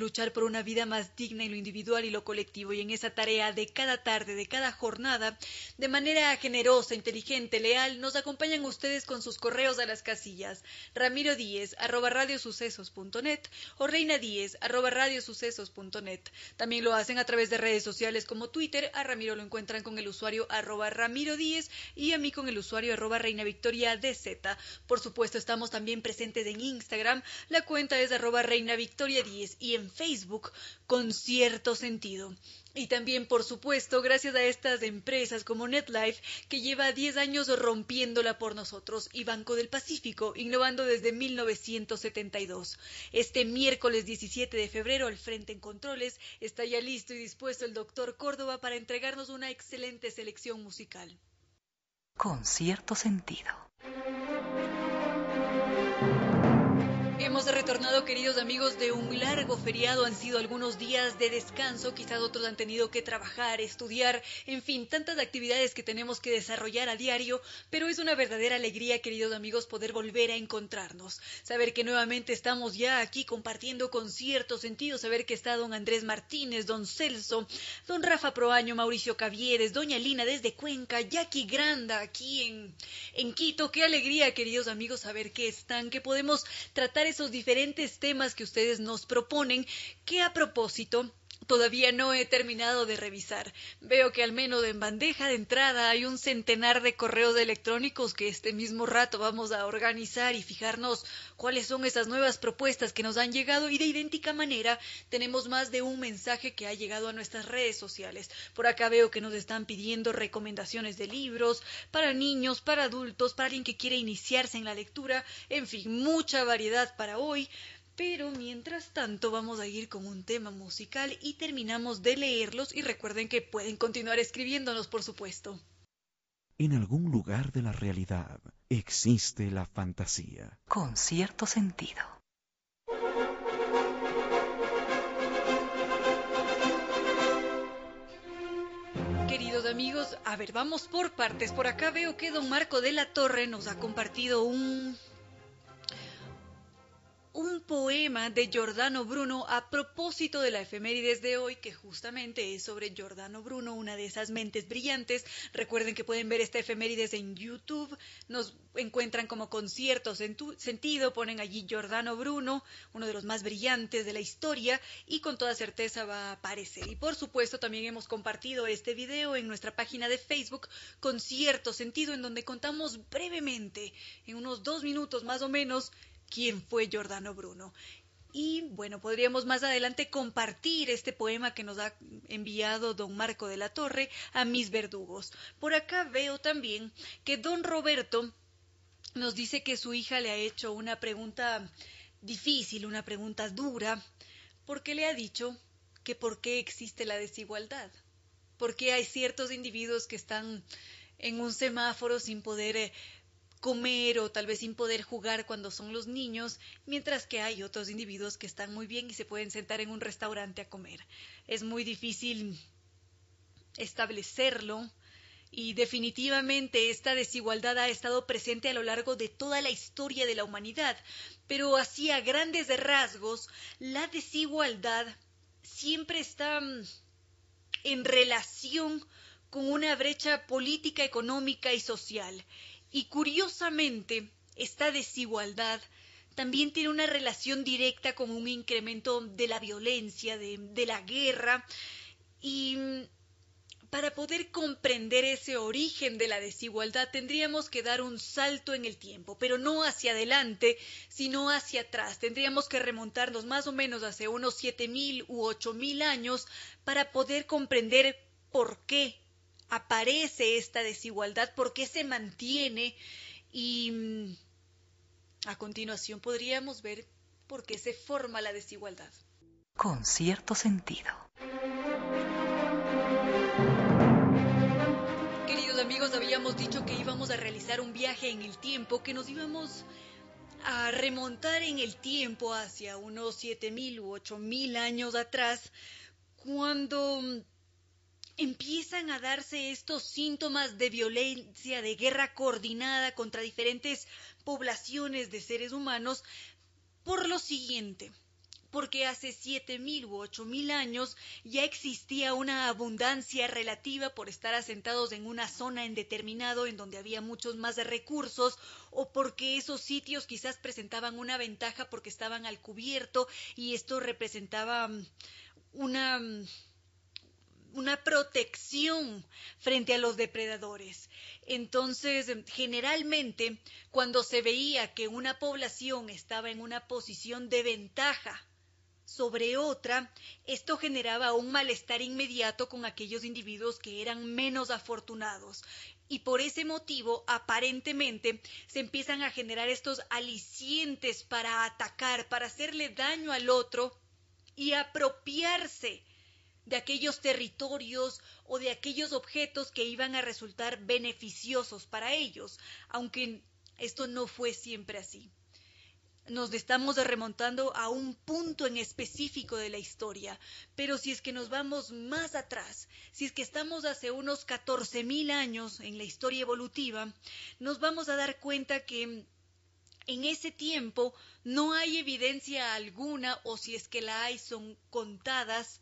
luchar por una vida más digna en lo individual y lo colectivo. Y en esa tarea de cada tarde, de cada jornada, de manera generosa, inteligente, leal, nos acompañan ustedes con sus correos a las casillas. Ramiro Díez, arroba radiosucesos.net o Reina Díez, arroba radiosucesos.net. También lo hacen a través de redes sociales como Twitter. A Ramiro lo encuentran con el usuario arroba Ramiro Díez y a mí con el usuario arroba Reina Victoria DZ. Por supuesto, estamos también presentes en Instagram. La cuenta es arroba Reina Victoria 10 y en Facebook con cierto sentido. Y también, por supuesto, gracias a estas empresas como NetLife, que lleva 10 años rompiéndola por nosotros, y Banco del Pacífico, innovando desde 1972. Este miércoles 17 de febrero, al frente en controles, está ya listo y dispuesto el doctor Córdoba para entregarnos una excelente selección musical. Con cierto sentido. Hemos retornado, queridos amigos, de un largo feriado. Han sido algunos días de descanso, quizás otros han tenido que trabajar, estudiar, en fin, tantas actividades que tenemos que desarrollar a diario, pero es una verdadera alegría, queridos amigos, poder volver a encontrarnos. Saber que nuevamente estamos ya aquí compartiendo con cierto sentido, saber que está don Andrés Martínez, don Celso, don Rafa Proaño, Mauricio Cavieres, doña Lina desde Cuenca, Jackie Granda aquí en, en Quito. Qué alegría, queridos amigos, saber que están, que podemos tratar esos diferentes temas que ustedes nos proponen, que a propósito todavía no he terminado de revisar. Veo que al menos en bandeja de entrada hay un centenar de correos electrónicos que este mismo rato vamos a organizar y fijarnos cuáles son esas nuevas propuestas que nos han llegado y de idéntica manera tenemos más de un mensaje que ha llegado a nuestras redes sociales. Por acá veo que nos están pidiendo recomendaciones de libros para niños, para adultos, para alguien que quiere iniciarse en la lectura, en fin, mucha variedad para hoy. Pero mientras tanto vamos a ir con un tema musical y terminamos de leerlos y recuerden que pueden continuar escribiéndonos, por supuesto. En algún lugar de la realidad existe la fantasía. Con cierto sentido. Queridos amigos, a ver, vamos por partes. Por acá veo que don Marco de la Torre nos ha compartido un un poema de Giordano Bruno a propósito de la efemérides de hoy, que justamente es sobre Giordano Bruno, una de esas mentes brillantes. Recuerden que pueden ver esta efemérides en YouTube, nos encuentran como conciertos en sentido, ponen allí Giordano Bruno, uno de los más brillantes de la historia, y con toda certeza va a aparecer. Y por supuesto también hemos compartido este video en nuestra página de Facebook, Concierto Sentido, en donde contamos brevemente, en unos dos minutos más o menos, quién fue Giordano Bruno. Y bueno, podríamos más adelante compartir este poema que nos ha enviado don Marco de la Torre a mis verdugos. Por acá veo también que don Roberto nos dice que su hija le ha hecho una pregunta difícil, una pregunta dura, porque le ha dicho que por qué existe la desigualdad, por qué hay ciertos individuos que están en un semáforo sin poder eh, comer o tal vez sin poder jugar cuando son los niños, mientras que hay otros individuos que están muy bien y se pueden sentar en un restaurante a comer. Es muy difícil establecerlo y definitivamente esta desigualdad ha estado presente a lo largo de toda la historia de la humanidad, pero así a grandes rasgos, la desigualdad siempre está mm, en relación con una brecha política, económica y social. Y curiosamente, esta desigualdad también tiene una relación directa con un incremento de la violencia, de, la guerra, Y para poder comprender ese origen de la desigualdad tendríamos que dar un salto en el tiempo, pero no hacia adelante, sino hacia atrás. Tendríamos que remontarnos más o menos hace unos siete mil u ocho mil años para poder comprender por qué aparece esta desigualdad, por qué se mantiene y mm, a continuación podríamos ver por qué se forma la desigualdad. Con cierto sentido. Queridos amigos, habíamos dicho que íbamos a realizar un viaje en el tiempo, que nos íbamos a remontar en el tiempo hacia unos siete mil u ocho mil años atrás, cuando mm, empiezan a darse estos síntomas de violencia, de guerra coordinada contra diferentes poblaciones de seres humanos, por lo siguiente porque hace siete mil u ocho mil años ya existía una abundancia relativa por estar asentados en una zona en determinado en donde había muchos más recursos o porque esos sitios quizás presentaban una ventaja porque estaban al cubierto y esto representaba mm, una mm, una protección frente a los depredadores. Entonces, generalmente, cuando se veía que una población estaba en una posición de ventaja sobre otra, esto generaba un malestar inmediato con aquellos individuos que eran menos afortunados. Y por ese motivo, aparentemente, se empiezan a generar estos alicientes para atacar, para hacerle daño al otro y apropiarse de aquellos territorios o de aquellos objetos que iban a resultar beneficiosos para ellos, aunque esto no fue siempre así. Nos estamos remontando a un punto en específico de la historia, pero si es que nos vamos más atrás, si es que estamos hace unos 14.000 años en la historia evolutiva, nos vamos a dar cuenta que en ese tiempo no hay evidencia alguna, o si es que la hay, son contadas,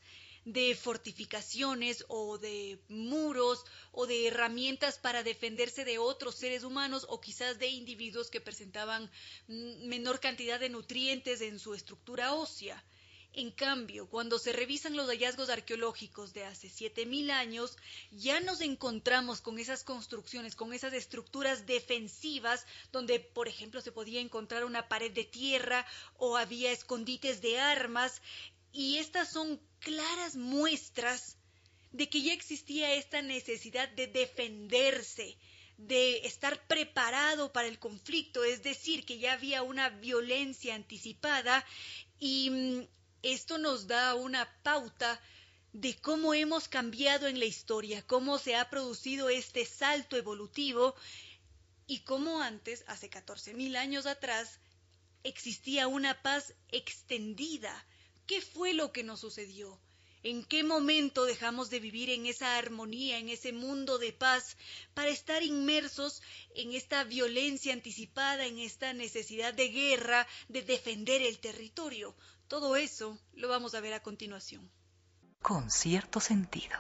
de fortificaciones o de muros o de herramientas para defenderse de otros seres humanos o quizás de individuos que presentaban menor cantidad de nutrientes en su estructura ósea. En cambio, cuando se revisan los hallazgos arqueológicos de hace 7.000 años, ya nos encontramos con esas construcciones, con esas estructuras defensivas, donde, por ejemplo, se podía encontrar una pared de tierra o había escondites de armas, y estas son claras muestras de que ya existía esta necesidad de defenderse, de estar preparado para el conflicto, es decir, que ya había una violencia anticipada. Y mm, esto nos da una pauta de cómo hemos cambiado en la historia, cómo se ha producido este salto evolutivo y cómo antes, hace 14.000 años atrás, existía una paz extendida, ¿Qué fue lo que nos sucedió? ¿En qué momento dejamos de vivir en esa armonía, en ese mundo de paz, para estar inmersos en esta violencia anticipada, en esta necesidad de guerra, de defender el territorio? Todo eso lo vamos a ver a continuación. Con cierto sentido.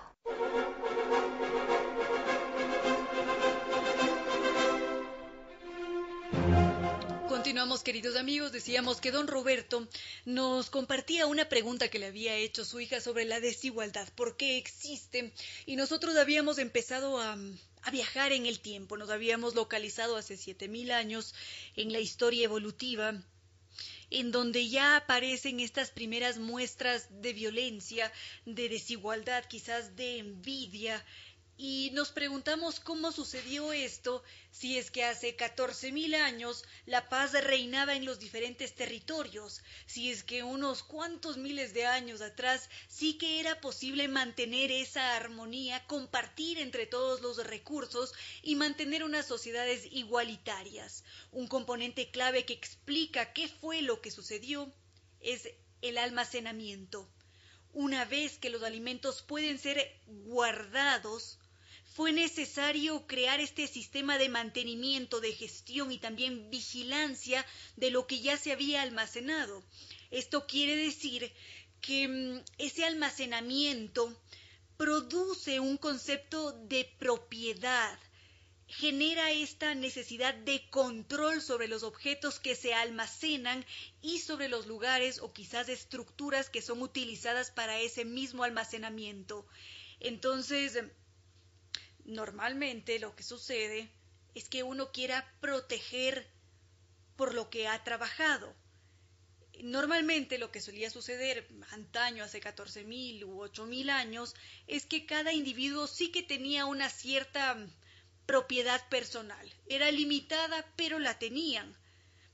Continuamos, queridos amigos. Decíamos que don Roberto nos compartía una pregunta que le había hecho su hija sobre la desigualdad, por qué existe. Y nosotros habíamos empezado a, a viajar en el tiempo. Nos habíamos localizado hace siete mil años en la historia evolutiva en donde ya aparecen estas primeras muestras de violencia, de desigualdad, quizás de envidia, y nos preguntamos cómo sucedió esto si es que hace catorce mil años la paz reinaba en los diferentes territorios, si es que unos cuantos miles de años atrás sí que era posible mantener esa armonía, compartir entre todos los recursos y mantener unas sociedades igualitarias. Un componente clave que explica qué fue lo que sucedió es el almacenamiento. Una vez que los alimentos pueden ser guardados, fue necesario crear este sistema de mantenimiento, de gestión y también vigilancia de lo que ya se había almacenado. Esto quiere decir que mm, ese almacenamiento produce un concepto de propiedad, genera esta necesidad de control sobre los objetos que se almacenan y sobre los lugares o quizás estructuras que son utilizadas para ese mismo almacenamiento. Entonces, normalmente lo que sucede es que uno quiera proteger por lo que ha trabajado. Normalmente lo que solía suceder antaño, hace 14.000 u 8.000 años, es que cada individuo sí que tenía una cierta propiedad personal. Era limitada, pero la tenían.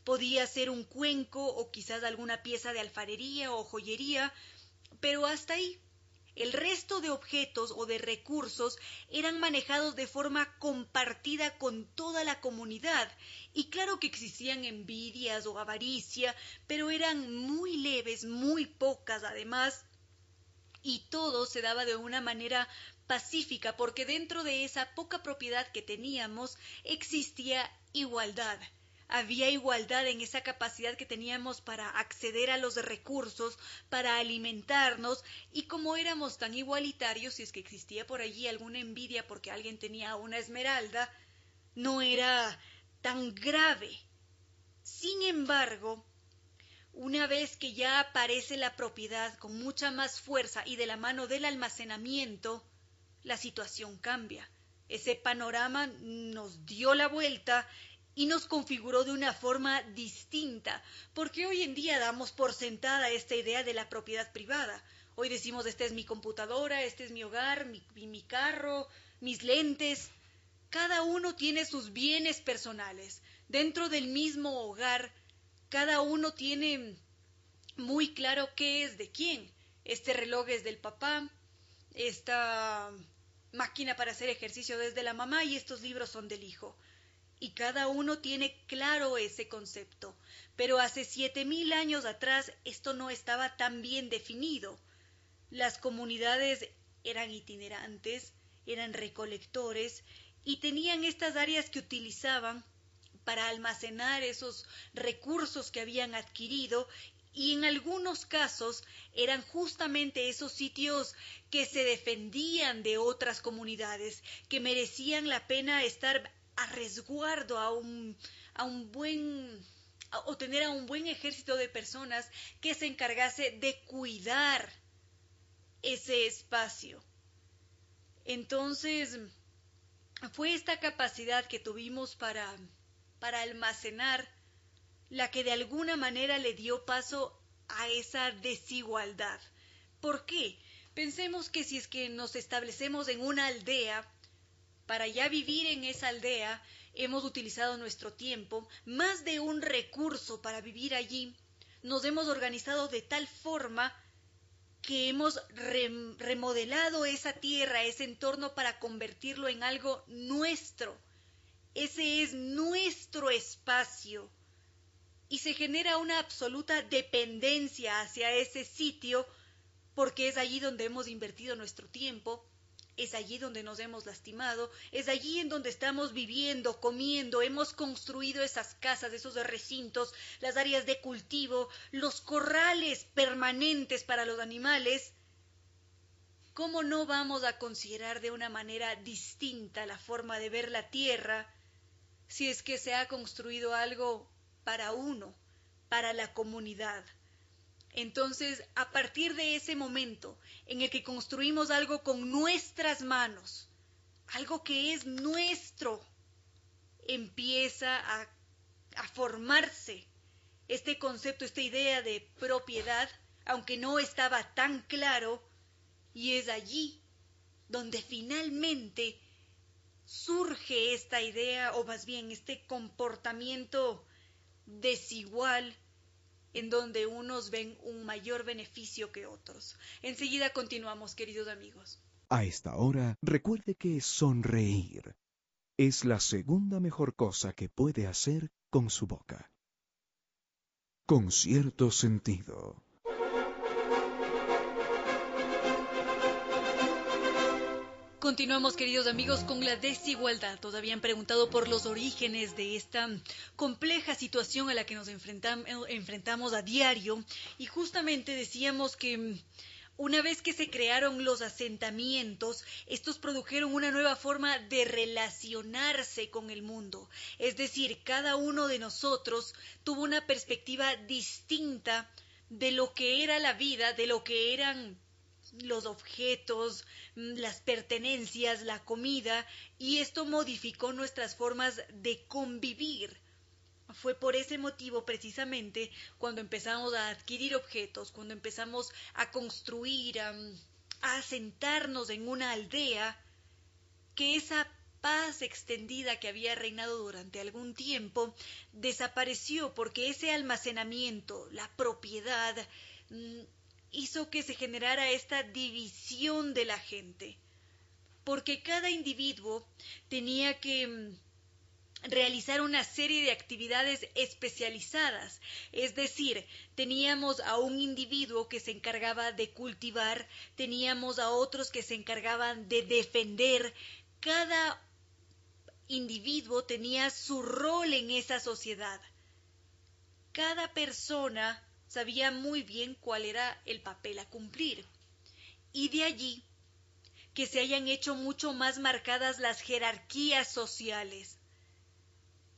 Podía ser un cuenco o quizás alguna pieza de alfarería o joyería, pero hasta ahí. El resto de objetos o de recursos eran manejados de forma compartida con toda la comunidad. Y claro que existían envidias o avaricia, pero eran muy leves, muy pocas además, y todo se daba de una manera pacífica porque dentro de esa poca propiedad que teníamos existía igualdad había igualdad en esa capacidad que teníamos para acceder a los recursos, para alimentarnos, y como éramos tan igualitarios, si es que existía por allí alguna envidia porque alguien tenía una esmeralda, no era tan grave. Sin embargo, una vez que ya aparece la propiedad con mucha más fuerza y de la mano del almacenamiento, la situación cambia. Ese panorama nos dio la vuelta y nos configuró de una forma distinta, porque hoy en día damos por sentada esta idea de la propiedad privada. Hoy decimos, esta es mi computadora, este es mi hogar, mi, mi carro, mis lentes. Cada uno tiene sus bienes personales. Dentro del mismo hogar, cada uno tiene muy claro qué es de quién. Este reloj es del papá, esta máquina para hacer ejercicio desde la mamá y estos libros son del hijo y cada uno tiene claro ese concepto. Pero hace siete mil años atrás esto no estaba tan bien definido. Las comunidades eran itinerantes, eran recolectores y tenían estas áreas que utilizaban para almacenar esos recursos que habían adquirido y en algunos casos eran justamente esos sitios que se defendían de otras comunidades, que merecían la pena estar a resguardo, a un, a un buen o tener a un buen ejército de personas que se encargase de cuidar ese espacio. Entonces, fue esta capacidad que tuvimos para, para almacenar la que de alguna manera le dio paso a esa desigualdad. ¿Por qué? Pensemos que si es que nos establecemos en una aldea, para ya vivir en esa aldea hemos utilizado nuestro tiempo, más de un recurso para vivir allí, nos hemos organizado de tal forma que hemos remodelado esa tierra, ese entorno para convertirlo en algo nuestro. Ese es nuestro espacio. Y se genera una absoluta dependencia hacia ese sitio porque es allí donde hemos invertido nuestro tiempo, es allí donde nos hemos lastimado, es allí en donde estamos viviendo, comiendo, hemos construido esas casas, esos recintos, las áreas de cultivo, los corrales permanentes para los animales. ¿Cómo no vamos a considerar de una manera distinta la forma de ver la tierra si es que se ha construido algo para uno, para la comunidad? Entonces, a partir de ese momento en el que construimos algo con nuestras manos, algo que es nuestro, empieza a, formarse este concepto, esta idea de propiedad, aunque no estaba tan claro, y es allí donde finalmente surge esta idea, o más bien este comportamiento desigual en donde unos ven un mayor beneficio que otros. Enseguida continuamos, queridos amigos. A esta hora, recuerde que sonreír es la segunda mejor cosa que puede hacer con su boca. Con cierto sentido. Continuamos, queridos amigos, con la desigualdad. Todavía han preguntado por los orígenes de esta compleja situación a la que nos enfrentamos a diario. Y justamente decíamos que una vez que se crearon los asentamientos, estos produjeron una nueva forma de relacionarse con el mundo. Es decir, cada uno de nosotros tuvo una perspectiva distinta de lo que era la vida, de lo que eran los objetos, mm, las pertenencias, la comida, y esto modificó nuestras formas de convivir. Fue por ese motivo precisamente cuando empezamos a adquirir objetos, cuando empezamos a construir, a, a asentarnos en una aldea, que esa paz extendida que había reinado durante algún tiempo desapareció porque ese almacenamiento, la propiedad, mm, hizo que se generara esta división de la gente, porque cada individuo tenía que mm, realizar una serie de actividades especializadas, es decir, teníamos a un individuo que se encargaba de cultivar, teníamos a otros que se encargaban de defender, cada individuo tenía su rol en esa sociedad. Cada persona sabía muy bien cuál era el papel a cumplir. Y de allí que se hayan hecho mucho más marcadas las jerarquías sociales,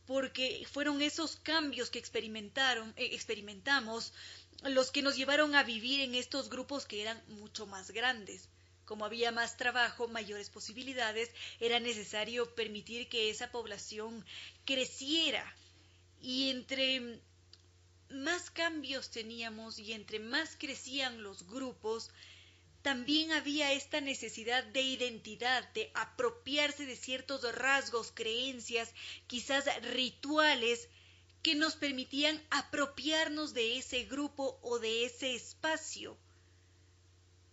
porque fueron esos cambios que experimentaron, eh, experimentamos los que nos llevaron a vivir en estos grupos que eran mucho más grandes. Como había más trabajo, mayores posibilidades, era necesario permitir que esa población creciera. Y entre más cambios teníamos y entre más crecían los grupos, también había esta necesidad de identidad, de apropiarse de ciertos rasgos, creencias, quizás rituales, que nos permitían apropiarnos de ese grupo o de ese espacio.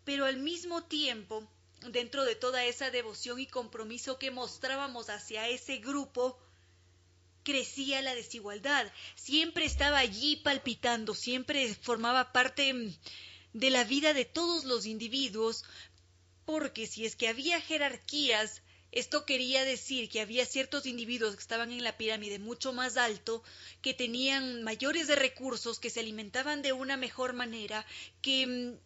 Pero al mismo tiempo, dentro de toda esa devoción y compromiso que mostrábamos hacia ese grupo, crecía la desigualdad, siempre estaba allí palpitando, siempre formaba parte mm, de la vida de todos los individuos, porque si es que había jerarquías, esto quería decir que había ciertos individuos que estaban en la pirámide mucho más alto, que tenían mayores de recursos, que se alimentaban de una mejor manera, que mm,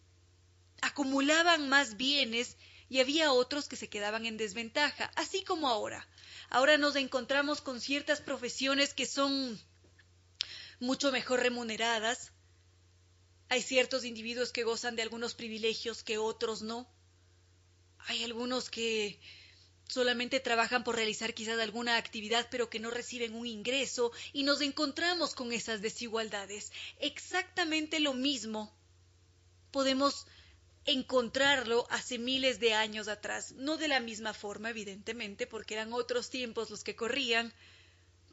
acumulaban más bienes y había otros que se quedaban en desventaja, así como ahora. Ahora nos encontramos con ciertas profesiones que son mucho mejor remuneradas. Hay ciertos individuos que gozan de algunos privilegios que otros no. Hay algunos que solamente trabajan por realizar quizás alguna actividad pero que no reciben un ingreso y nos encontramos con esas desigualdades. Exactamente lo mismo podemos encontrarlo hace miles de años atrás, no de la misma forma, evidentemente, porque eran otros tiempos los que corrían,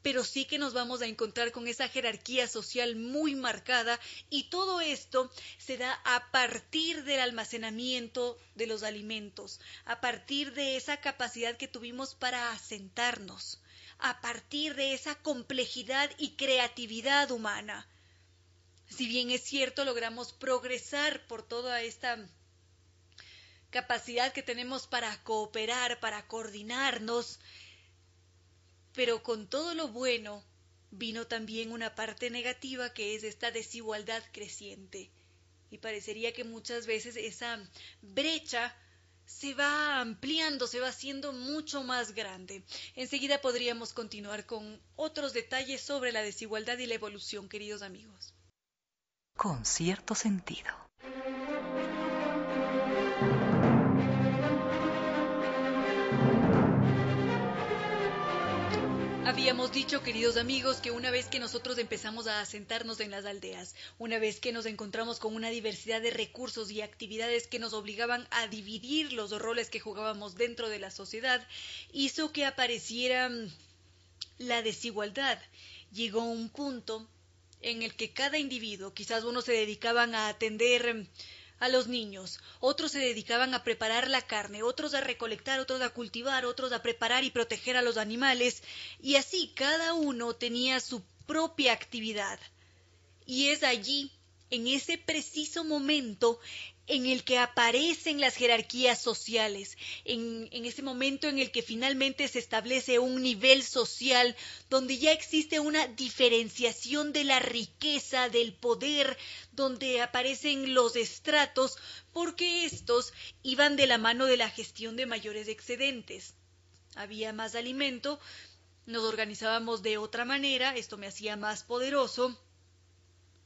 pero sí que nos vamos a encontrar con esa jerarquía social muy marcada y todo esto se da a partir del almacenamiento de los alimentos, a partir de esa capacidad que tuvimos para asentarnos, a partir de esa complejidad y creatividad humana. Si bien es cierto, logramos progresar por toda esta capacidad que tenemos para cooperar, para coordinarnos, pero con todo lo bueno vino también una parte negativa que es esta desigualdad creciente. Y parecería que muchas veces esa brecha se va ampliando, se va haciendo mucho más grande. Enseguida podríamos continuar con otros detalles sobre la desigualdad y la evolución, queridos amigos. Con cierto sentido. Habíamos dicho, queridos amigos, que una vez que nosotros empezamos a asentarnos en las aldeas, una vez que nos encontramos con una diversidad de recursos y actividades que nos obligaban a dividir los roles que jugábamos dentro de la sociedad, hizo que apareciera la desigualdad. Llegó un punto en el que cada individuo, quizás unos se dedicaban a atender a los niños, otros se dedicaban a preparar la carne, otros a recolectar, otros a cultivar, otros a preparar y proteger a los animales, y así cada uno tenía su propia actividad. Y es allí, en ese preciso momento, en el que aparecen las jerarquías sociales, en, en, ese momento en el que finalmente se establece un nivel social donde ya existe una diferenciación de la riqueza, del poder, donde aparecen los estratos, porque estos iban de la mano de la gestión de mayores excedentes. Había más alimento, nos organizábamos de otra manera, esto me hacía más poderoso,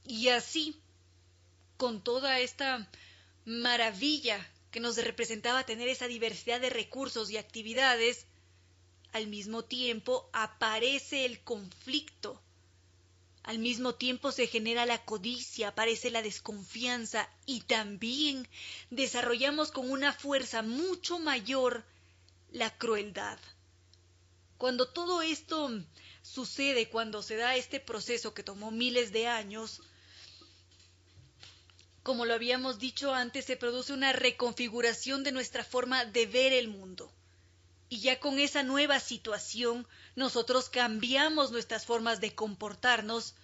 y así, con toda esta maravilla que nos representaba tener esa diversidad de recursos y actividades, al mismo tiempo aparece el conflicto. Al mismo tiempo se genera la codicia, aparece la desconfianza y también desarrollamos con una fuerza mucho mayor la crueldad. Cuando todo esto sucede, cuando se da este proceso que tomó miles de años, como lo habíamos dicho antes, se produce una reconfiguración de nuestra forma de ver el mundo. Y ya con esa nueva situación, nosotros cambiamos nuestras formas de comportarnos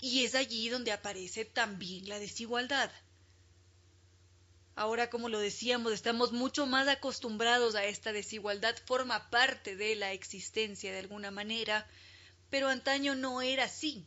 y es allí donde aparece también la desigualdad. Ahora, como lo decíamos, estamos mucho más acostumbrados a esta desigualdad, forma parte de la existencia de alguna manera, pero antaño no era así.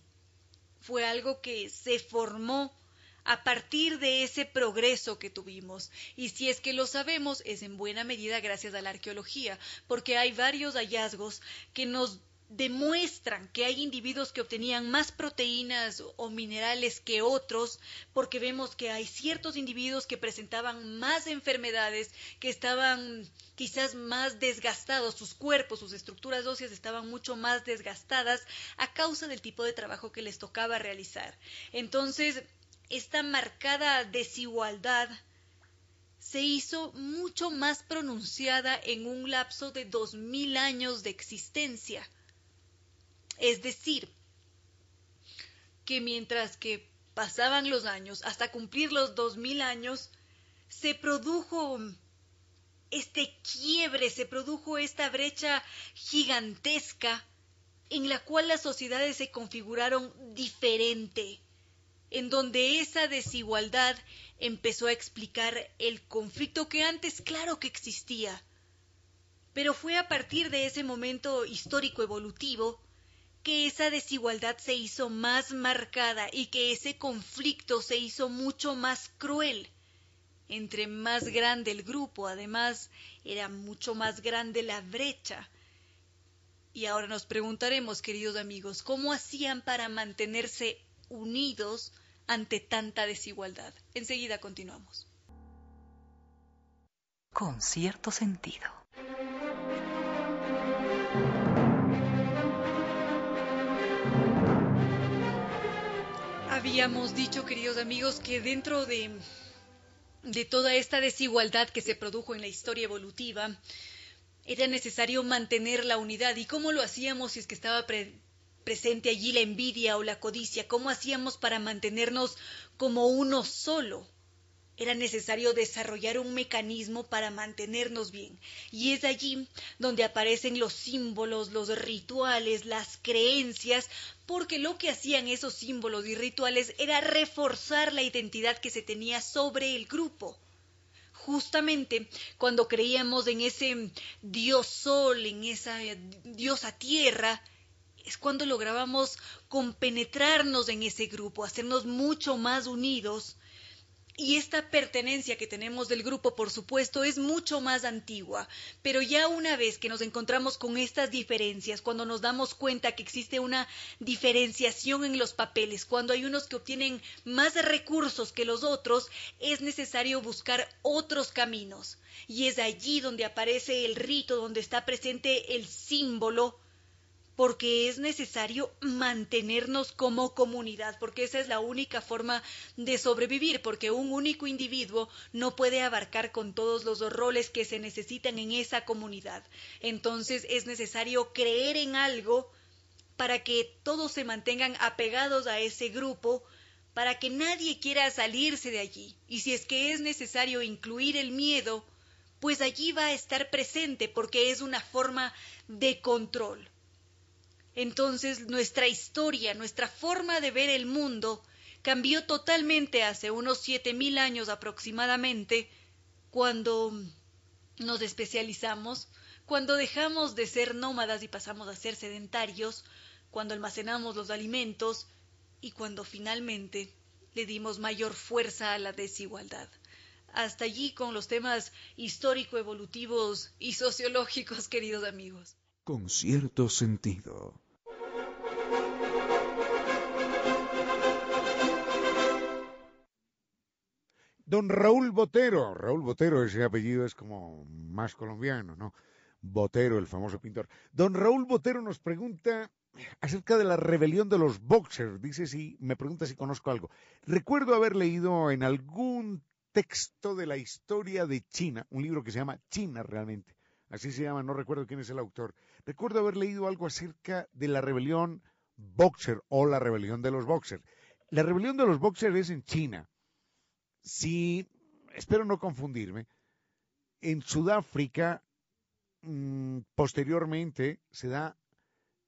Fue algo que se formó a partir de ese progreso que tuvimos. Y si es que lo sabemos, es en buena medida gracias a la arqueología, porque hay varios hallazgos que nos demuestran que hay individuos que obtenían más proteínas o minerales que otros, porque vemos que hay ciertos individuos que presentaban más enfermedades, que estaban quizás más desgastados, sus cuerpos, sus estructuras óseas estaban mucho más desgastadas a causa del tipo de trabajo que les tocaba realizar. Entonces, esta marcada desigualdad se hizo mucho más pronunciada en un lapso de dos mil años de existencia. Es decir, que mientras que pasaban los años hasta cumplir los dos mil años, se produjo este quiebre, se produjo esta brecha gigantesca en la cual las sociedades se configuraron diferente en donde esa desigualdad empezó a explicar el conflicto que antes claro que existía. Pero fue a partir de ese momento histórico evolutivo que esa desigualdad se hizo más marcada y que ese conflicto se hizo mucho más cruel. Entre más grande el grupo, además, era mucho más grande la brecha. Y ahora nos preguntaremos, queridos amigos, ¿cómo hacían para mantenerse unidos ante tanta desigualdad. Enseguida continuamos. Con cierto sentido. Habíamos dicho, queridos amigos, que dentro de, de toda esta desigualdad que se produjo en la historia evolutiva, era necesario mantener la unidad. ¿Y cómo lo hacíamos si es que estaba presente allí la envidia o la codicia, ¿cómo hacíamos para mantenernos como uno solo? Era necesario desarrollar un mecanismo para mantenernos bien. Y es allí donde aparecen los símbolos, los rituales, las creencias, porque lo que hacían esos símbolos y rituales era reforzar la identidad que se tenía sobre el grupo justamente cuando creíamos en ese dios sol, en esa diosa tierra, es cuando lográbamos compenetrarnos en ese grupo, hacernos mucho más unidos. Y esta pertenencia que tenemos del grupo, por supuesto, es mucho más antigua, pero ya una vez que nos encontramos con estas diferencias, cuando nos damos cuenta que existe una diferenciación en los papeles, cuando hay unos que obtienen más recursos que los otros, es necesario buscar otros caminos. Y es allí donde aparece el rito, donde está presente el símbolo porque es necesario mantenernos como comunidad, porque esa es la única forma de sobrevivir, porque un único individuo no puede abarcar con todos los roles que se necesitan en esa comunidad. Entonces es necesario creer en algo para que todos se mantengan apegados a ese grupo, para que nadie quiera salirse de allí. Y si es que es necesario incluir el miedo, pues allí va a estar presente porque es una forma de control. Entonces nuestra historia, nuestra forma de ver el mundo cambió totalmente hace unos siete mil años aproximadamente, cuando nos especializamos, cuando dejamos de ser nómadas y pasamos a ser sedentarios, cuando almacenamos los alimentos y cuando finalmente le dimos mayor fuerza a la desigualdad. Hasta allí con los temas histórico-evolutivos y sociológicos, queridos amigos con cierto sentido. Don Raúl Botero, Raúl Botero, ese apellido es como más colombiano, ¿no? Botero, el famoso pintor. Don Raúl Botero nos pregunta acerca de la rebelión de los boxers. Dice si, me pregunta si conozco algo. Recuerdo haber leído en algún texto de la historia de China, un libro que se llama China realmente, así se llama, no recuerdo quién es el autor. Recuerdo haber leído algo acerca de la rebelión boxer o la rebelión de los boxers. La rebelión de los boxers es en China. Si, espero no confundirme, en Sudáfrica mm, posteriormente se da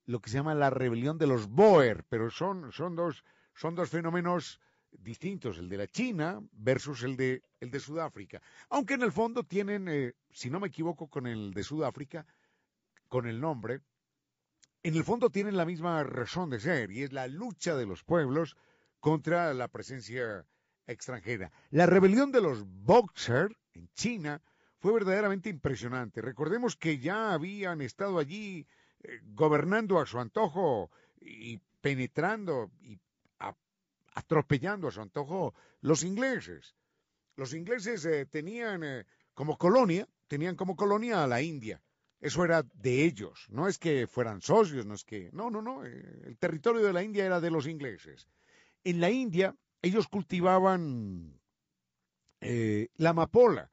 lo que se llama la rebelión de los Boer, pero son, son, dos, son dos fenómenos distintos, el de la China versus el de, el de Sudáfrica. Aunque en el fondo tienen, eh, si no me equivoco con el de Sudáfrica, con el nombre, en el fondo tienen la misma razón de ser, y es la lucha de los pueblos contra la presencia extranjera. La rebelión de los Boxer en China fue verdaderamente impresionante. Recordemos que ya habían estado allí eh, gobernando a su antojo y penetrando y atropellando a su antojo los ingleses. Los ingleses eh, tenían eh, como colonia, tenían como colonia a la India. Eso era de ellos, no es que fueran socios, no es que... No, no, no, eh, el territorio de la India era de los ingleses. En la India ellos cultivaban la amapola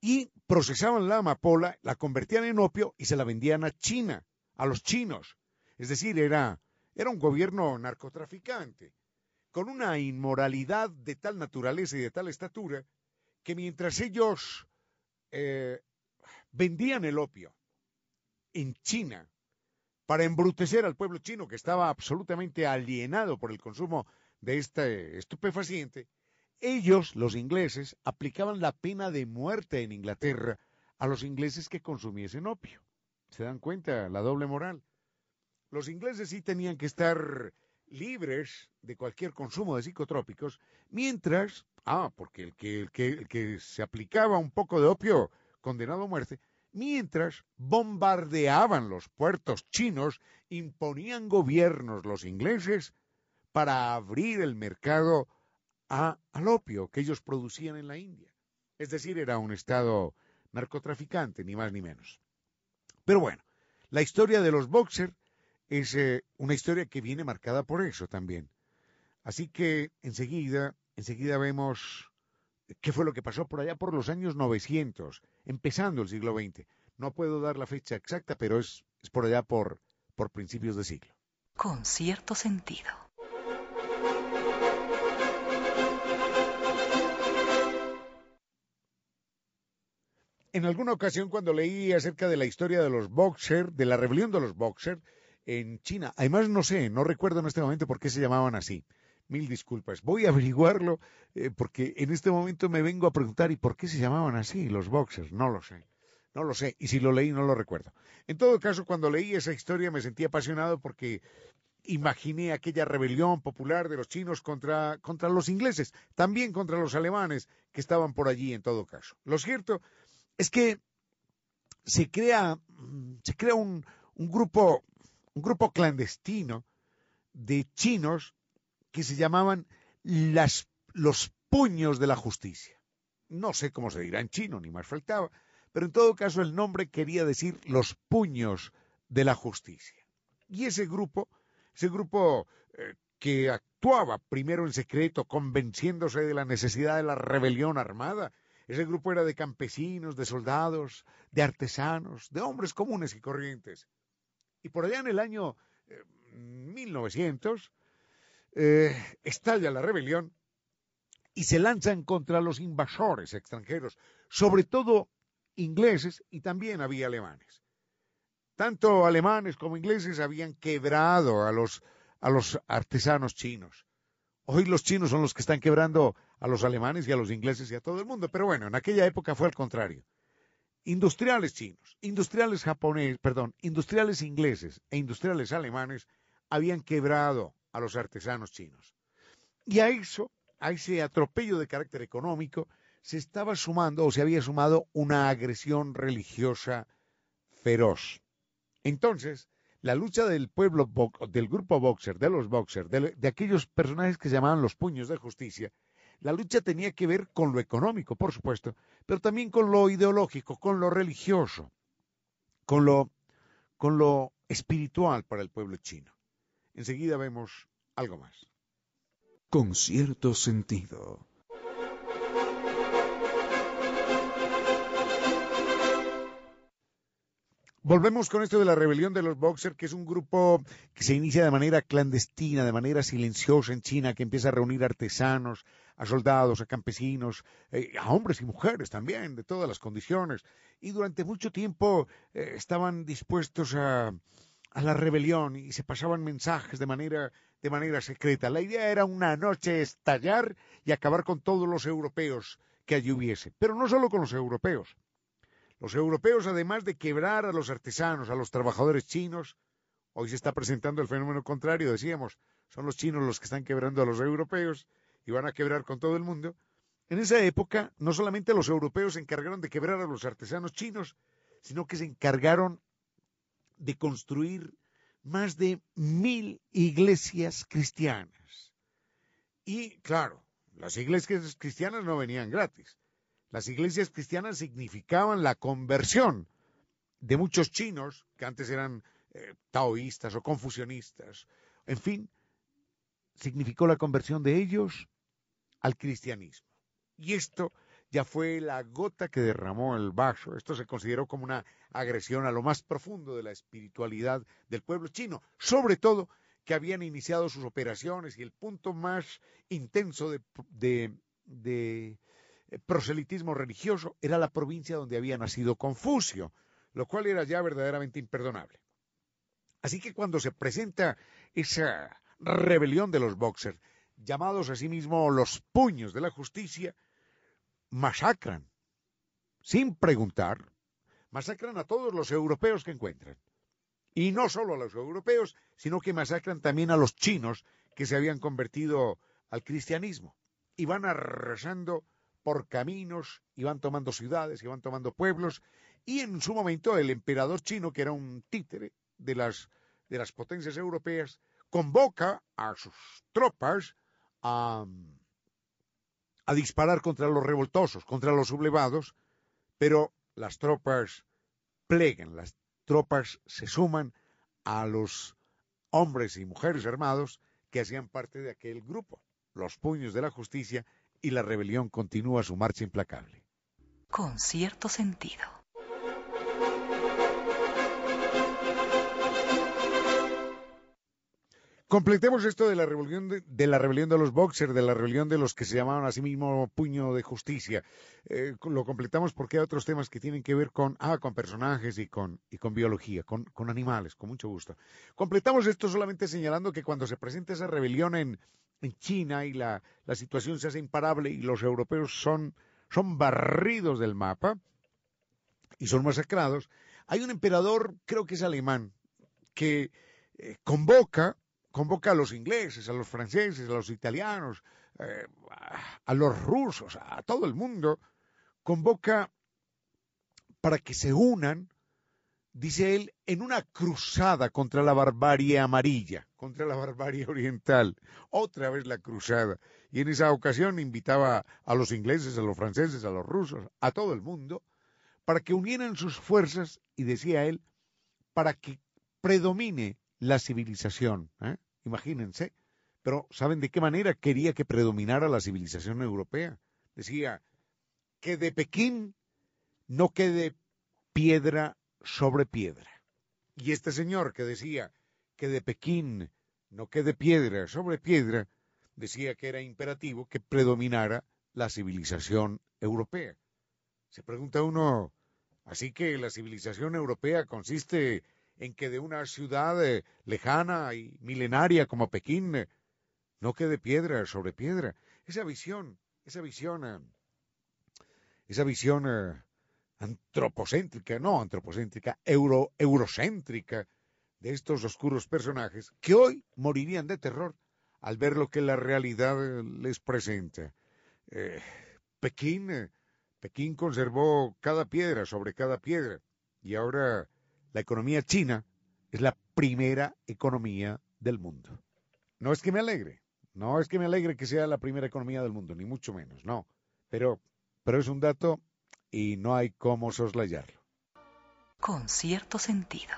y procesaban la amapola, la convertían en opio y se la vendían a China, a los chinos. Es decir, era, era un gobierno narcotraficante con una inmoralidad de tal naturaleza y de tal estatura que mientras ellos eh, vendían el opio en China para embrutecer al pueblo chino que estaba absolutamente alienado por el consumo de este estupefaciente, ellos, los ingleses, aplicaban la pena de muerte en Inglaterra a los ingleses que consumiesen opio. ¿Se dan cuenta? La doble moral. Los ingleses sí tenían que estar libres de cualquier consumo de psicotrópicos, mientras, ah, porque el que, el que, el que se aplicaba un poco de opio condenado a muerte, mientras bombardeaban los puertos chinos, imponían gobiernos los ingleses para abrir el mercado al opio que ellos producían en la India. Es decir, era un estado narcotraficante, ni más ni menos. Pero bueno, la historia de los boxers es eh, una historia que viene marcada por eso también. Así que enseguida, enseguida vemos qué fue lo que pasó por allá por los años 900, empezando el siglo XX. No puedo dar la fecha exacta, pero es, es por allá por, por principios de siglo. Con cierto sentido. En alguna ocasión cuando leí acerca de la historia de los boxers, de la rebelión de los boxers, en China. Además, no sé, no recuerdo en este momento por qué se llamaban así. Mil disculpas. Voy a averiguarlo eh, porque en este momento me vengo a preguntar ¿y por qué se llamaban así los boxers? No lo sé. No lo sé. Y si lo leí, no lo recuerdo. En todo caso, cuando leí esa historia me sentí apasionado porque imaginé aquella rebelión popular de los chinos contra, contra los ingleses, también contra los alemanes que estaban por allí en todo caso. Lo cierto es que se crea, se crea un, un grupo un grupo clandestino de chinos que se llamaban los puños de la justicia. No sé cómo se dirá en chino, ni más faltaba, pero en todo caso el nombre quería decir los puños de la justicia. Y ese grupo, ese grupo eh, que actuaba primero en secreto, convenciéndose de la necesidad de la rebelión armada, ese grupo era de campesinos, de soldados, de artesanos, de hombres comunes y corrientes. Y por allá en el año 1900 eh, estalla la rebelión y se lanzan contra los invasores extranjeros, sobre todo ingleses y también había alemanes. Tanto alemanes como ingleses habían quebrado a los, a los artesanos chinos. Hoy los chinos son los que están quebrando a los alemanes y a los ingleses y a todo el mundo, pero bueno, en aquella época fue al contrario industriales chinos, industriales japoneses, perdón, industriales ingleses e industriales alemanes habían quebrado a los artesanos chinos. Y a eso, a ese atropello de carácter económico, se estaba sumando o se había sumado una agresión religiosa feroz. Entonces, la lucha del pueblo, del grupo boxer, de los boxers, de, aquellos personajes que se llamaban los puños de justicia, La lucha tenía que ver con lo económico, por supuesto, pero también con lo ideológico, con lo religioso, con lo, con lo espiritual para el pueblo chino. Enseguida vemos algo más. Con cierto sentido. Volvemos con esto de la rebelión de los Boxers, que es un grupo que se inicia de manera clandestina, de manera silenciosa en China, que empieza a reunir artesanos, a soldados, a campesinos, eh, a hombres y mujeres también, de todas las condiciones. Y durante mucho tiempo eh, estaban dispuestos a, a, la rebelión y se pasaban mensajes de manera, de manera secreta. La idea era una noche estallar y acabar con todos los europeos que allí hubiese, pero no solo con los europeos los europeos, además de quebrar a los artesanos, a los trabajadores chinos, hoy se está presentando el fenómeno contrario, decíamos, son los chinos los que están quebrando a los europeos y van a quebrar con todo el mundo. En esa época, no solamente los europeos se encargaron de quebrar a los artesanos chinos, sino que se encargaron de construir más de mil iglesias cristianas. Y claro, las iglesias cristianas no venían gratis. Las iglesias cristianas significaban la conversión de muchos chinos, que antes eran eh, taoístas o confusionistas. En fin, significó la conversión de ellos al cristianismo. Y esto ya fue la gota que derramó el vaso. Esto se consideró como una agresión a lo más profundo de la espiritualidad del pueblo chino, sobre todo que habían iniciado sus operaciones y el punto más intenso de eh, proselitismo religioso era la provincia donde había nacido Confucio, lo cual era ya verdaderamente imperdonable. Así que cuando se presenta esa rebelión de los boxers, llamados a sí mismos los puños de la justicia, masacran, sin preguntar, masacran a todos los europeos que encuentran. Y no solo a los europeos, sino que masacran también a los chinos que se habían convertido al cristianismo. Y van arrasando por caminos, iban tomando ciudades, iban tomando pueblos, y en su momento el emperador chino, que era un títere de las, de las potencias europeas, convoca a sus tropas a, a disparar contra los revoltosos, contra los sublevados, pero las tropas plegan, las tropas se suman a los hombres y mujeres armados que hacían parte de aquel grupo, los puños de la justicia, y la rebelión continúa su marcha implacable. Con cierto sentido. Completemos esto de la rebelión de, la rebelión de los boxers, de la rebelión de los que se llamaban a sí mismo puño de justicia. Eh, lo completamos porque hay otros temas que tienen que ver con, ah, con personajes y con, y con biología, con, con animales, con mucho gusto. Completamos esto solamente señalando que cuando se presenta esa rebelión en, en China y la, la, situación se hace imparable y los europeos son, son barridos del mapa y son masacrados, hay un emperador, creo que es alemán, que eh, convoca, convoca a los ingleses, a los franceses, a los italianos, eh, a los rusos, a todo el mundo, convoca para que se unan dice él, en una cruzada contra la barbarie amarilla, contra la barbarie oriental. Otra vez la cruzada. Y en esa ocasión invitaba a los ingleses, a los franceses, a los rusos, a todo el mundo, para que unieran sus fuerzas, y decía él, para que predomine la civilización. ¿eh? Imagínense. Pero ¿saben de qué manera quería que predominara la civilización europea? Decía que de Pekín no quede piedra sobre piedra. Y este señor que decía que de Pekín no quede piedra sobre piedra, decía que era imperativo que predominara la civilización europea. Se pregunta uno, así que la civilización europea consiste en que de una ciudad eh, lejana y milenaria como Pekín eh, no quede piedra sobre piedra. Esa visión, esa visión, eh, esa visión antropocéntrica, no antropocéntrica, euro, eurocéntrica de estos oscuros personajes que hoy morirían de terror al ver lo que la realidad les presenta. Pekín, Pekín conservó cada piedra sobre cada piedra y ahora la economía china es la primera economía del mundo. No es que me alegre, No es que me alegre que sea la primera economía del mundo, ni mucho menos, no. Pero, pero es un dato y no hay cómo soslayarlo. Con cierto sentido.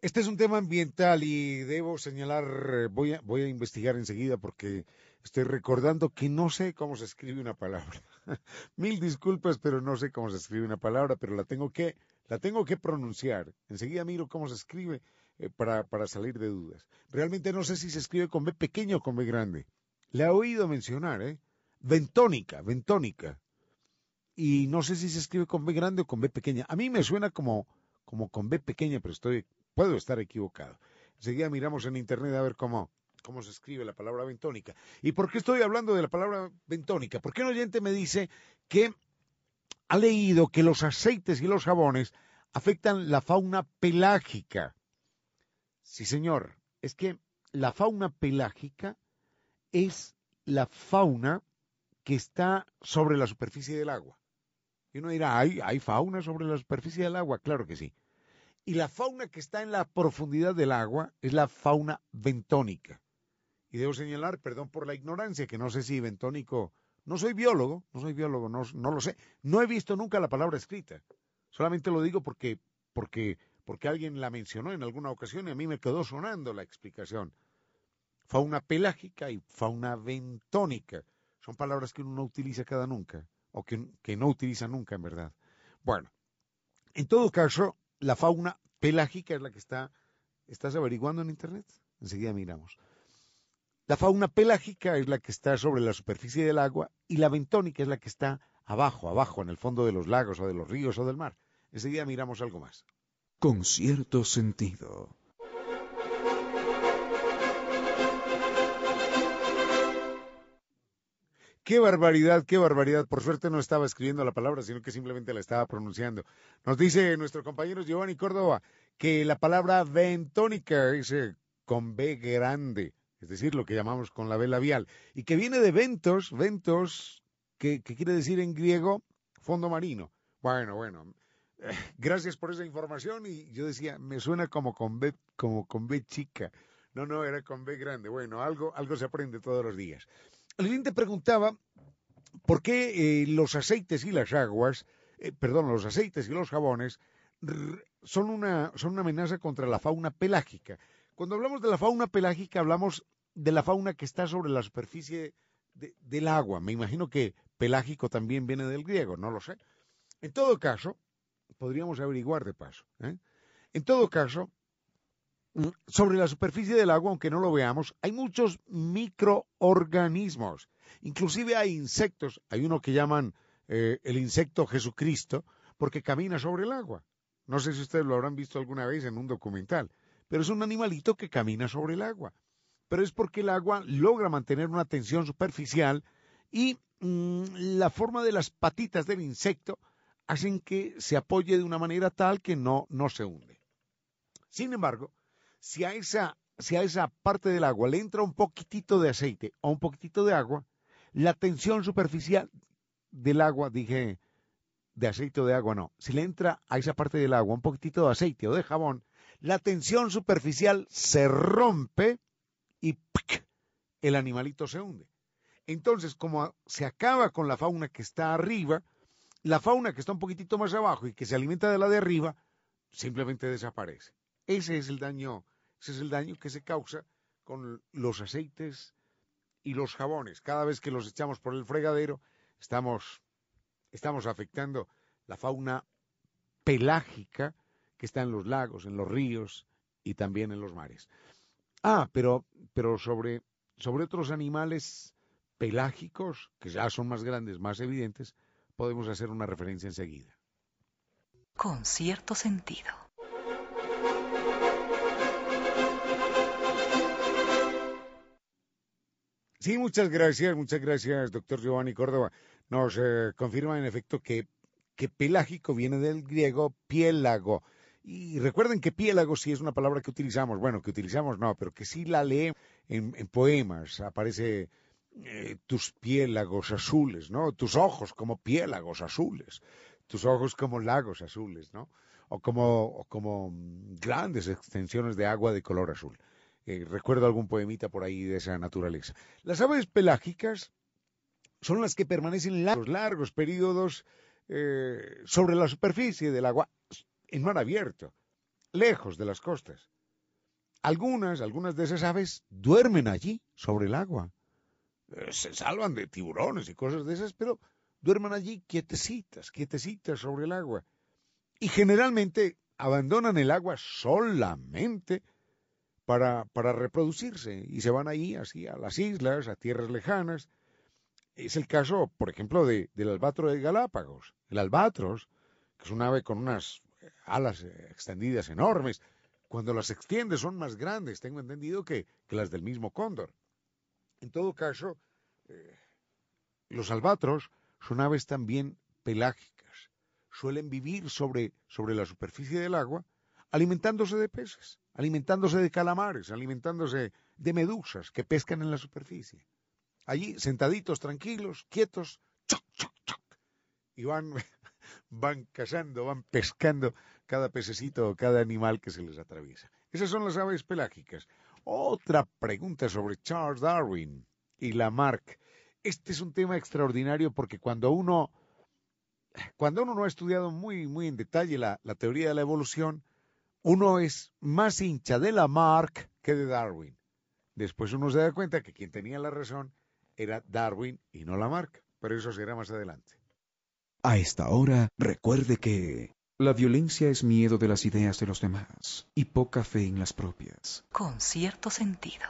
Este es un tema ambiental y debo señalar, eh, voy a, voy a investigar enseguida porque estoy recordando que no sé cómo se escribe una palabra. Mil disculpas, pero no sé cómo se escribe una palabra, pero la tengo que, la tengo que pronunciar. Enseguida miro cómo se escribe eh, para, para salir de dudas. Realmente no sé si se escribe con B pequeño o con B grande. Le he oído mencionar, ¿eh? Ventónica, ventónica. Y no sé si se escribe con B grande o con B pequeña. A mí me suena como, como con B pequeña, pero estoy Puedo estar equivocado. Enseguida miramos en internet a ver cómo, cómo se escribe la palabra bentónica. ¿Y por qué estoy hablando de la palabra bentónica? Porque un oyente me dice que ha leído que los aceites y los jabones afectan la fauna pelágica. Sí, señor, es que la fauna pelágica es la fauna que está sobre la superficie del agua. Y uno dirá, ¿hay, ¿hay fauna sobre la superficie del agua? Claro que sí. Y la fauna que está en la profundidad del agua es la fauna bentónica. Y debo señalar, perdón por la ignorancia, que no sé si bentónico, no soy biólogo, no soy biólogo, no, lo sé. No he visto nunca la palabra escrita. Solamente lo digo porque, porque, porque alguien la mencionó en alguna ocasión y a mí me quedó sonando la explicación. Fauna pelágica y fauna bentónica. Son palabras que uno no utiliza cada nunca, o que, que no utiliza nunca en verdad. Bueno, en todo caso, la fauna pelágica es la que está, ¿estás averiguando en Internet? Enseguida miramos. La fauna pelágica es la que está sobre la superficie del agua y la bentónica es la que está abajo, abajo, en el fondo de los lagos o de los ríos o del mar. Enseguida miramos algo más. Con cierto sentido. Qué barbaridad, qué barbaridad. Por suerte no estaba escribiendo la palabra, sino que simplemente la estaba pronunciando. Nos dice nuestro compañero Giovanni Córdoba que la palabra bentónica es con B grande, es decir, lo que llamamos con la B labial, y que viene de ventos, ventos, que, quiere decir en griego fondo marino. Bueno, bueno, gracias por esa información y yo decía, me suena como con B, como con B chica. No, no, era con B grande. Bueno, algo, algo se aprende todos los días. Alguien te preguntaba por qué eh, los aceites y las aguas, eh, perdón, los aceites y los jabones son una, son una amenaza contra la fauna pelágica. Cuando hablamos de la fauna pelágica, hablamos de la fauna que está sobre la superficie del agua. Me imagino que pelágico también viene del griego, no lo sé. En todo caso, podríamos averiguar de paso. ¿eh? En todo caso, Mm, sobre la superficie del agua, aunque no lo veamos, hay muchos microorganismos. Inclusive hay insectos. Hay uno que llaman eh, el insecto Jesucristo porque camina sobre el agua. No sé si ustedes lo habrán visto alguna vez en un documental, pero es un animalito que camina sobre el agua. Pero es porque el agua logra mantener una tensión superficial y mm, la forma de las patitas del insecto hacen que se apoye de una manera tal que no, no se hunde. Sin embargo, si a esa, si a esa parte del agua le entra un poquitito de aceite o un poquitito de agua, la tensión superficial del agua, dije, de aceite o de agua, no. Si le entra a esa parte del agua un poquitito de aceite o de jabón, la tensión superficial se rompe y el animalito se hunde. Entonces, como se acaba con la fauna que está arriba, la fauna que está un poquitito más abajo y que se alimenta de la de arriba, simplemente desaparece. Ese es el daño ese es el daño que se causa con los aceites y los jabones. Cada vez que los echamos por el fregadero, estamos, estamos afectando la fauna pelágica que está en los lagos, en los ríos y también en los mares. Ah, pero, pero sobre, sobre otros animales pelágicos, que ya son más grandes, más evidentes, podemos hacer una referencia enseguida. Con cierto sentido. Sí, muchas gracias, muchas gracias, doctor Giovanni Córdoba. Nos eh, confirma en efecto que, que pelágico viene del griego piélago. Y recuerden que piélago sí es una palabra que utilizamos, bueno, que utilizamos no, pero que sí la lee en, poemas. Aparece eh, tus piélagos azules, ¿no? Tus ojos como piélagos azules, tus ojos como lagos azules, ¿no? o como, como grandes extensiones de agua de color azul. Eh, recuerdo algún poemita por ahí de esa naturaleza. Las aves pelágicas son las que permanecen largos, largos periodos eh, sobre la superficie del agua en mar abierto, lejos de las costas. Algunas, algunas de esas aves duermen allí, sobre el agua. Eh, se salvan de tiburones y cosas de esas, pero duermen allí quietecitas, quietecitas sobre el agua. Y generalmente abandonan el agua solamente para, para reproducirse y se van ahí así a las islas, a tierras lejanas. Es el caso, por ejemplo, de, del albatro de Galápagos. El albatros, que es un ave con unas alas extendidas enormes, cuando las extiende son más grandes, tengo entendido, que, que las del mismo cóndor. En todo caso, eh, los albatros son aves también pelágicas. Suelen vivir sobre, sobre la superficie del agua, alimentándose de peces, alimentándose de calamares, alimentándose de medusas que pescan en la superficie. Allí, sentaditos, tranquilos, quietos, choc, choc, choc, y van, van cazando, van pescando cada pececito o cada animal que se les atraviesa. Esas son las aves pelágicas. Otra pregunta sobre Charles Darwin y Lamarck. Este es un tema extraordinario porque cuando uno, cuando uno no ha estudiado muy, muy en detalle la, la teoría de la evolución, uno es más hincha de Lamarck que de Darwin. Después uno se da cuenta que quien tenía la razón era Darwin y no Lamarck, pero eso será más adelante. A esta hora, recuerde que la violencia es miedo de las ideas de los demás y poca fe en las propias. Con cierto sentido.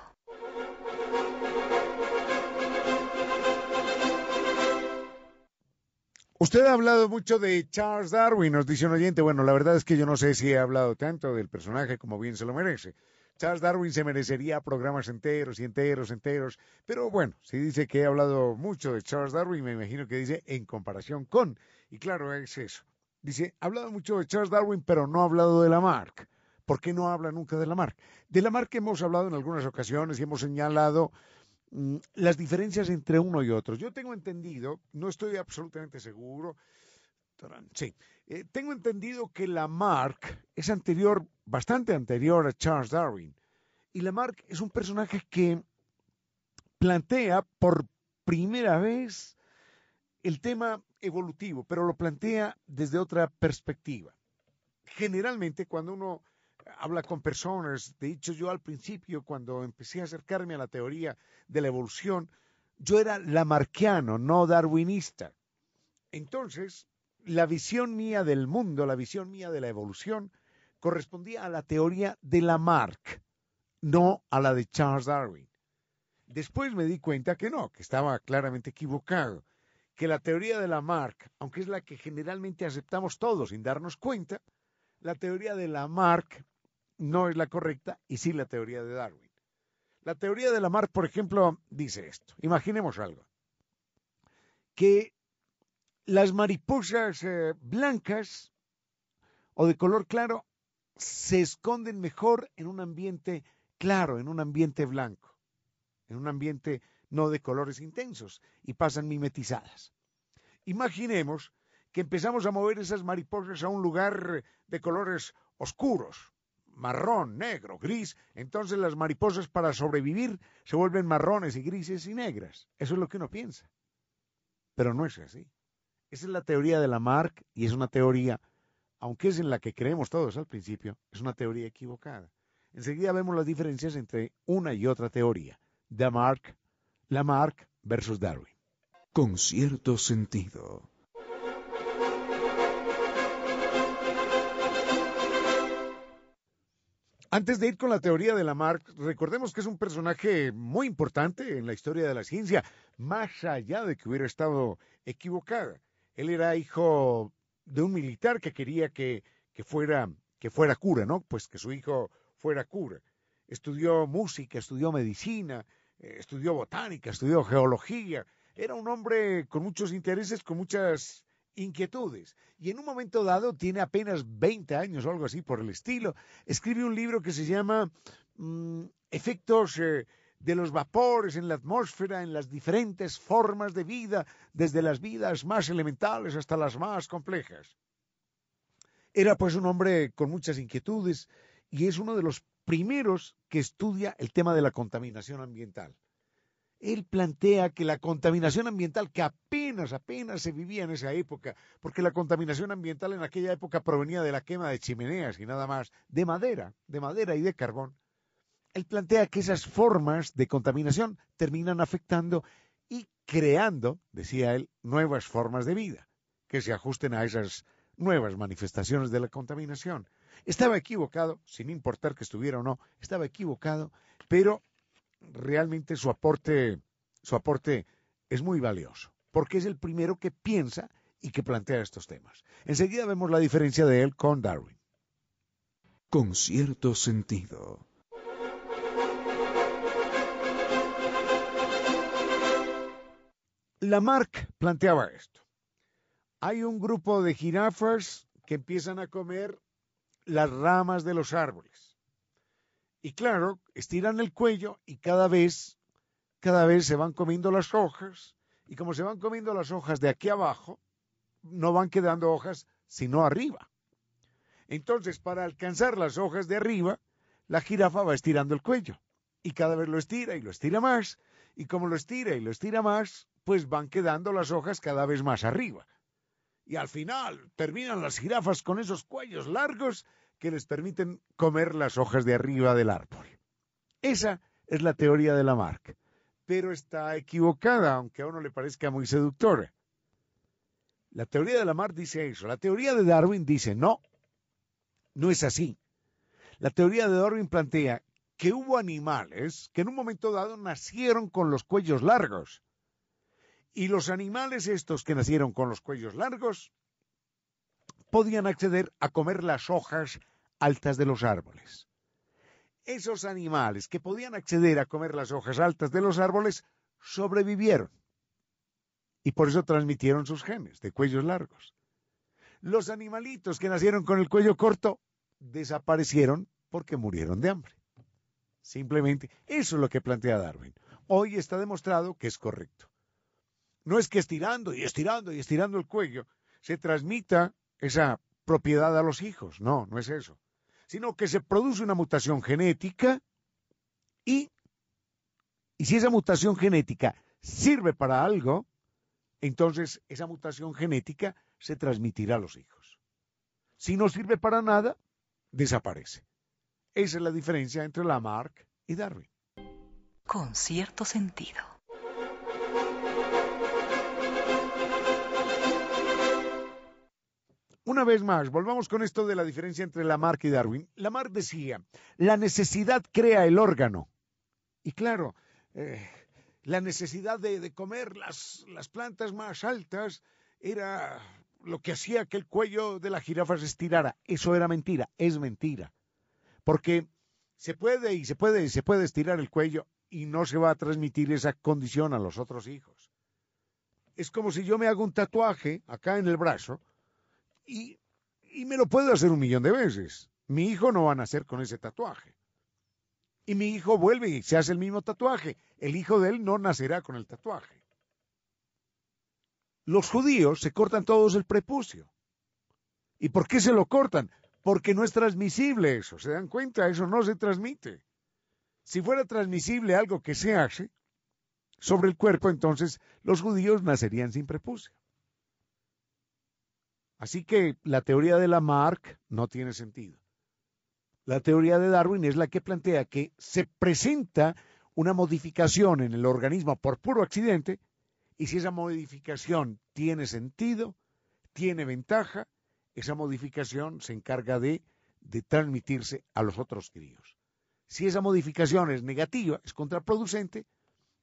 Usted ha hablado mucho de Charles Darwin, nos dice un oyente. Bueno, la verdad es que yo no sé si he hablado tanto del personaje como bien se lo merece. Charles Darwin se merecería programas enteros y enteros, enteros. Pero bueno, si dice que he hablado mucho de Charles Darwin, me imagino que dice en comparación con. Y claro, es eso. Dice, ha hablado mucho de Charles Darwin, pero no ha hablado de Lamarck. ¿Por qué no habla nunca de Lamarck? De Lamarck hemos hablado en algunas ocasiones y hemos señalado mm, las diferencias entre uno y otro. Yo tengo entendido, no estoy absolutamente seguro, sí, eh, tengo entendido que Lamarck es anterior, bastante anterior a Charles Darwin. Y Lamarck es un personaje que plantea por primera vez el tema evolutivo, pero lo plantea desde otra perspectiva. Generalmente cuando uno habla con personas, de hecho yo al principio cuando empecé a acercarme a la teoría de la evolución, yo era lamarquiano, no darwinista. Entonces, la visión mía del mundo, la visión mía de la evolución, correspondía a la teoría de Lamarck, no a la de Charles Darwin. Después me di cuenta que no, que estaba claramente equivocado que la teoría de Lamarck, aunque es la que generalmente aceptamos todos sin darnos cuenta, la teoría de Lamarck no es la correcta y sí la teoría de Darwin. La teoría de Lamarck, por ejemplo, dice esto. Imaginemos algo. Que las mariposas eh, blancas o de color claro se esconden mejor en un ambiente claro, en un ambiente blanco, en un ambiente no de colores intensos, y pasan mimetizadas. Imaginemos que empezamos a mover esas mariposas a un lugar de colores oscuros, marrón, negro, gris, entonces las mariposas para sobrevivir se vuelven marrones y grises y negras. Eso es lo que uno piensa. Pero no es así. Esa es la teoría de Lamarck y es una teoría, aunque es en la que creemos todos al principio, es una teoría equivocada. Enseguida vemos las diferencias entre una y otra teoría. Lamarck Lamarck versus Darwin. Con cierto sentido. Antes de ir con la teoría de Lamarck, recordemos que es un personaje muy importante en la historia de la ciencia, más allá de que hubiera estado equivocada. Él era hijo de un militar que quería que, que, fuera, que fuera cura, ¿no? Pues que su hijo fuera cura. Estudió música, estudió medicina, eh, estudió botánica, estudió geología, era un hombre con muchos intereses, con muchas inquietudes. Y en un momento dado, tiene apenas 20 años o algo así por el estilo, escribe un libro que se llama mm, Efectos eh, de los vapores en la atmósfera, en las diferentes formas de vida, desde las vidas más elementales hasta las más complejas. Era pues un hombre con muchas inquietudes y es uno de los primeros que estudia el tema de la contaminación ambiental. Él plantea que la contaminación ambiental, que apenas, apenas se vivía en esa época, porque la contaminación ambiental en aquella época provenía de la quema de chimeneas y nada más, de madera, de madera y de carbón, él plantea que esas formas de contaminación terminan afectando y creando, decía él, nuevas formas de vida que se ajusten a esas nuevas manifestaciones de la contaminación. Estaba equivocado, sin importar que estuviera o no, estaba equivocado, pero realmente su aporte, su aporte es muy valioso, porque es el primero que piensa y que plantea estos temas. Enseguida vemos la diferencia de él con Darwin. Con cierto sentido. Lamarck planteaba esto. Hay un grupo de jirafas que empiezan a comer las ramas de los árboles. Y claro, estiran el cuello y cada vez, cada vez se van comiendo las hojas. Y como se van comiendo las hojas de aquí abajo, no van quedando hojas sino arriba. Entonces, para alcanzar las hojas de arriba, la jirafa va estirando el cuello. Y cada vez lo estira y lo estira más. Y como lo estira y lo estira más, pues van quedando las hojas cada vez más arriba. Y al final terminan las jirafas con esos cuellos largos que les permiten comer las hojas de arriba del árbol. Esa es la teoría de Lamarck, pero está equivocada, aunque a uno le parezca muy seductora. La teoría de Lamarck dice eso. La teoría de Darwin dice no, no es así. La teoría de Darwin plantea que hubo animales que en un momento dado nacieron con los cuellos largos. Y los animales estos que nacieron con los cuellos largos podían acceder a comer las hojas altas de los árboles. Esos animales que podían acceder a comer las hojas altas de los árboles sobrevivieron y por eso transmitieron sus genes de cuellos largos. Los animalitos que nacieron con el cuello corto desaparecieron porque murieron de hambre. Simplemente eso es lo que plantea Darwin. Hoy está demostrado que es correcto. No es que estirando y estirando y estirando el cuello se transmita esa propiedad a los hijos. No, no es eso. Sino que se produce una mutación genética y, y si esa mutación genética sirve para algo, entonces esa mutación genética se transmitirá a los hijos. Si no sirve para nada, desaparece. Esa es la diferencia entre Lamarck y Darwin. Con cierto sentido. Una vez más, volvamos con esto de la diferencia entre Lamarck y Darwin. Lamarck decía, la necesidad crea el órgano. Y claro, eh, la necesidad de, comer las, las, plantas más altas era lo que hacía que el cuello de la jirafa se estirara. Eso era mentira, es mentira. Porque se puede y se puede y se puede estirar el cuello y no se va a transmitir esa condición a los otros hijos. Es como si yo me hago un tatuaje acá en el brazo y, me lo puedo hacer un millón de veces. Mi hijo no va a nacer con ese tatuaje. Y mi hijo vuelve y se hace el mismo tatuaje. El hijo de él no nacerá con el tatuaje. Los judíos se cortan todos el prepucio. ¿Y por qué se lo cortan? Porque no es transmisible eso. ¿Se dan cuenta? Eso no se transmite. Si fuera transmisible algo que se hace sobre el cuerpo, entonces los judíos nacerían sin prepucio. Así que la teoría de Lamarck no tiene sentido. La teoría de Darwin es la que plantea que se presenta una modificación en el organismo por puro accidente y si esa modificación tiene sentido, tiene ventaja, esa modificación se encarga de, de transmitirse a los otros críos. Si esa modificación es negativa, es contraproducente,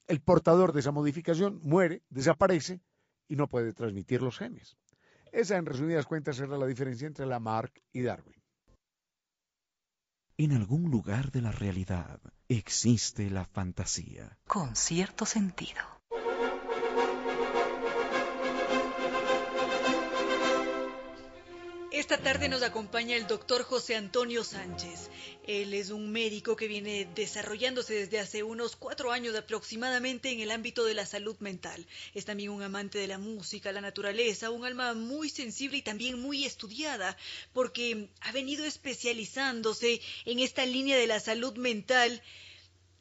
el portador de esa modificación muere, desaparece y no puede transmitir los genes. Esa, en resumidas cuentas, era la diferencia entre Lamarck y Darwin. En algún lugar de la realidad existe la fantasía. Con cierto sentido. Esta tarde nos acompaña el doctor José Antonio Sánchez. Él es un médico que viene desarrollándose desde hace unos cuatro años aproximadamente en el ámbito de la salud mental. Es también un amante de la música, la naturaleza, un alma muy sensible y también muy estudiada, porque ha venido especializándose en esta línea de la salud mental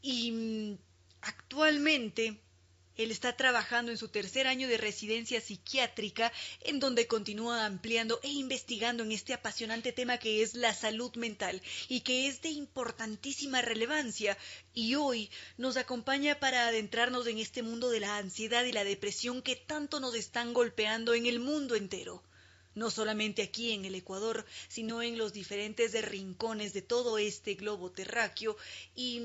y mm, actualmente él está trabajando en su tercer año de residencia psiquiátrica, en donde continúa ampliando e investigando en este apasionante tema que es la salud mental y que es de importantísima relevancia. Y hoy nos acompaña para adentrarnos en este mundo de la ansiedad y la depresión que tanto nos están golpeando en el mundo entero no solamente aquí en el Ecuador, sino en los diferentes rincones de todo este globo terráqueo y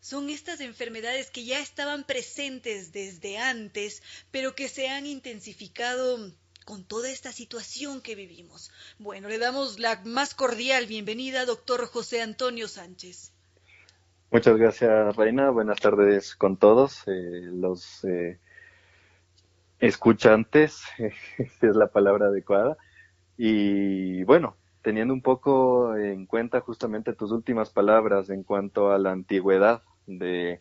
son estas enfermedades que ya estaban presentes desde antes, pero que se han intensificado con toda esta situación que vivimos. Bueno, le damos la más cordial bienvenida, doctor José Antonio Sánchez. Muchas gracias, Reina. Buenas tardes con todos eh, los eh, escuchantes, si es la palabra adecuada. Y bueno, teniendo un poco en cuenta justamente tus últimas palabras en cuanto a la antigüedad de,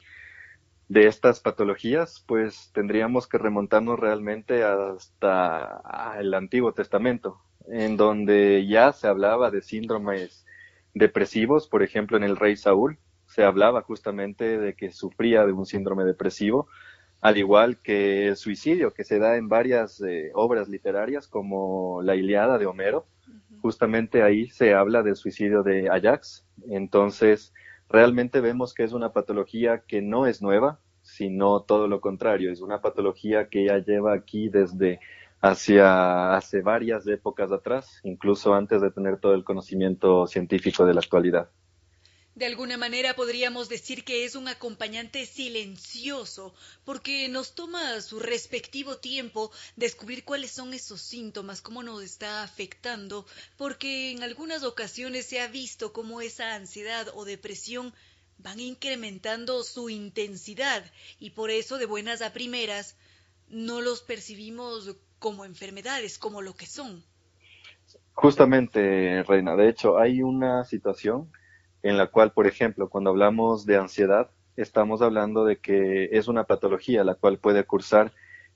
estas patologías, pues tendríamos que remontarnos realmente hasta el Antiguo Testamento, en donde ya se hablaba de síndromes depresivos, por ejemplo, en el rey Saúl se hablaba justamente de que sufría de un síndrome depresivo, al igual que el suicidio que se da en varias eh, obras literarias como la Iliada de Homero, justamente ahí se habla del suicidio de Ajax, entonces realmente vemos que es una patología que no es nueva, sino todo lo contrario, es una patología que ya lleva aquí desde hacia hace varias épocas atrás, incluso antes de tener todo el conocimiento científico de la actualidad. De alguna manera podríamos decir que es un acompañante silencioso, porque nos toma su respectivo tiempo descubrir cuáles son esos síntomas, cómo nos está afectando, porque en algunas ocasiones se ha visto cómo esa ansiedad o depresión van incrementando su intensidad y por eso de buenas a primeras no los percibimos como enfermedades, como lo que son. Justamente, Reina, de hecho hay una situación en la cual, por ejemplo, cuando hablamos de ansiedad, estamos hablando de que es una patología la cual puede cursar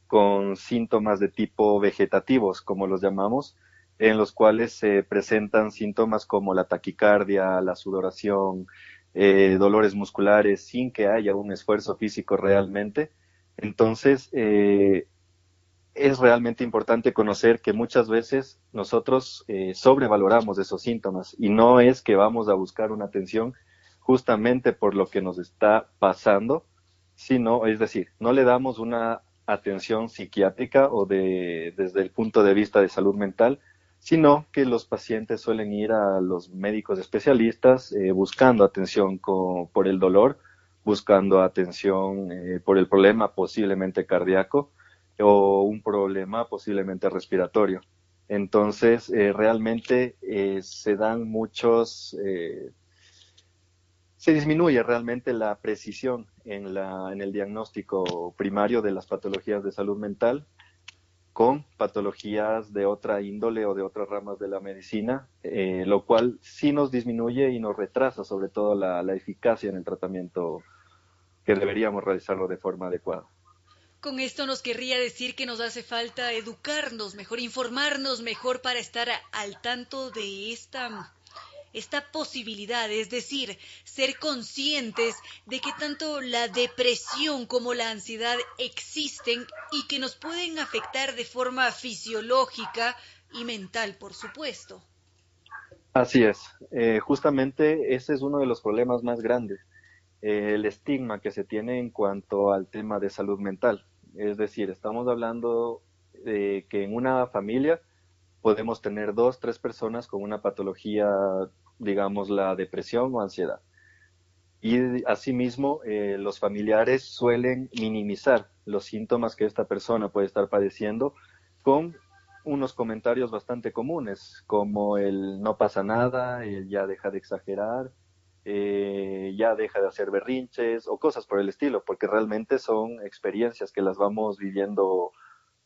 con síntomas de tipo vegetativos, como los llamamos, en los cuales se presentan síntomas como la taquicardia, la sudoración, eh, dolores musculares, sin que haya un esfuerzo físico realmente. Entonces, eh, es realmente importante conocer que muchas veces nosotros eh, sobrevaloramos esos síntomas y no es que vamos a buscar una atención justamente por lo que nos está pasando, sino, es decir, no le damos una atención psiquiátrica o de, desde el punto de vista de salud mental, sino que los pacientes suelen ir a los médicos especialistas eh, buscando atención por el dolor, buscando atención eh, por el problema posiblemente cardíaco, o un problema posiblemente respiratorio. Entonces, eh, realmente eh, se dan muchos, eh, se disminuye realmente la precisión en, la, en el diagnóstico primario de las patologías de salud mental con patologías de otra índole o de otras ramas de la medicina, lo cual sí nos disminuye y nos retrasa sobre todo la, la eficacia en el tratamiento que deberíamos realizarlo de forma adecuada. Con esto nos querría decir que nos hace falta educarnos mejor, informarnos mejor para estar al tanto de esta esta posibilidad, es decir, ser conscientes de que tanto la depresión como la ansiedad existen y que nos pueden afectar de forma fisiológica y mental, por supuesto. Así es, eh, justamente ese es uno de los problemas más grandes, eh, el estigma que se tiene en cuanto al tema de salud mental. Es decir, estamos hablando de que en una familia podemos tener dos, tres personas con una patología, digamos, la depresión o ansiedad. Y asimismo, eh, los familiares suelen minimizar los síntomas que esta persona puede estar padeciendo con unos comentarios bastante comunes, como el no pasa nada, el ya deja de exagerar, eh, ya deja de hacer berrinches o cosas por el estilo, porque realmente son experiencias que las vamos viviendo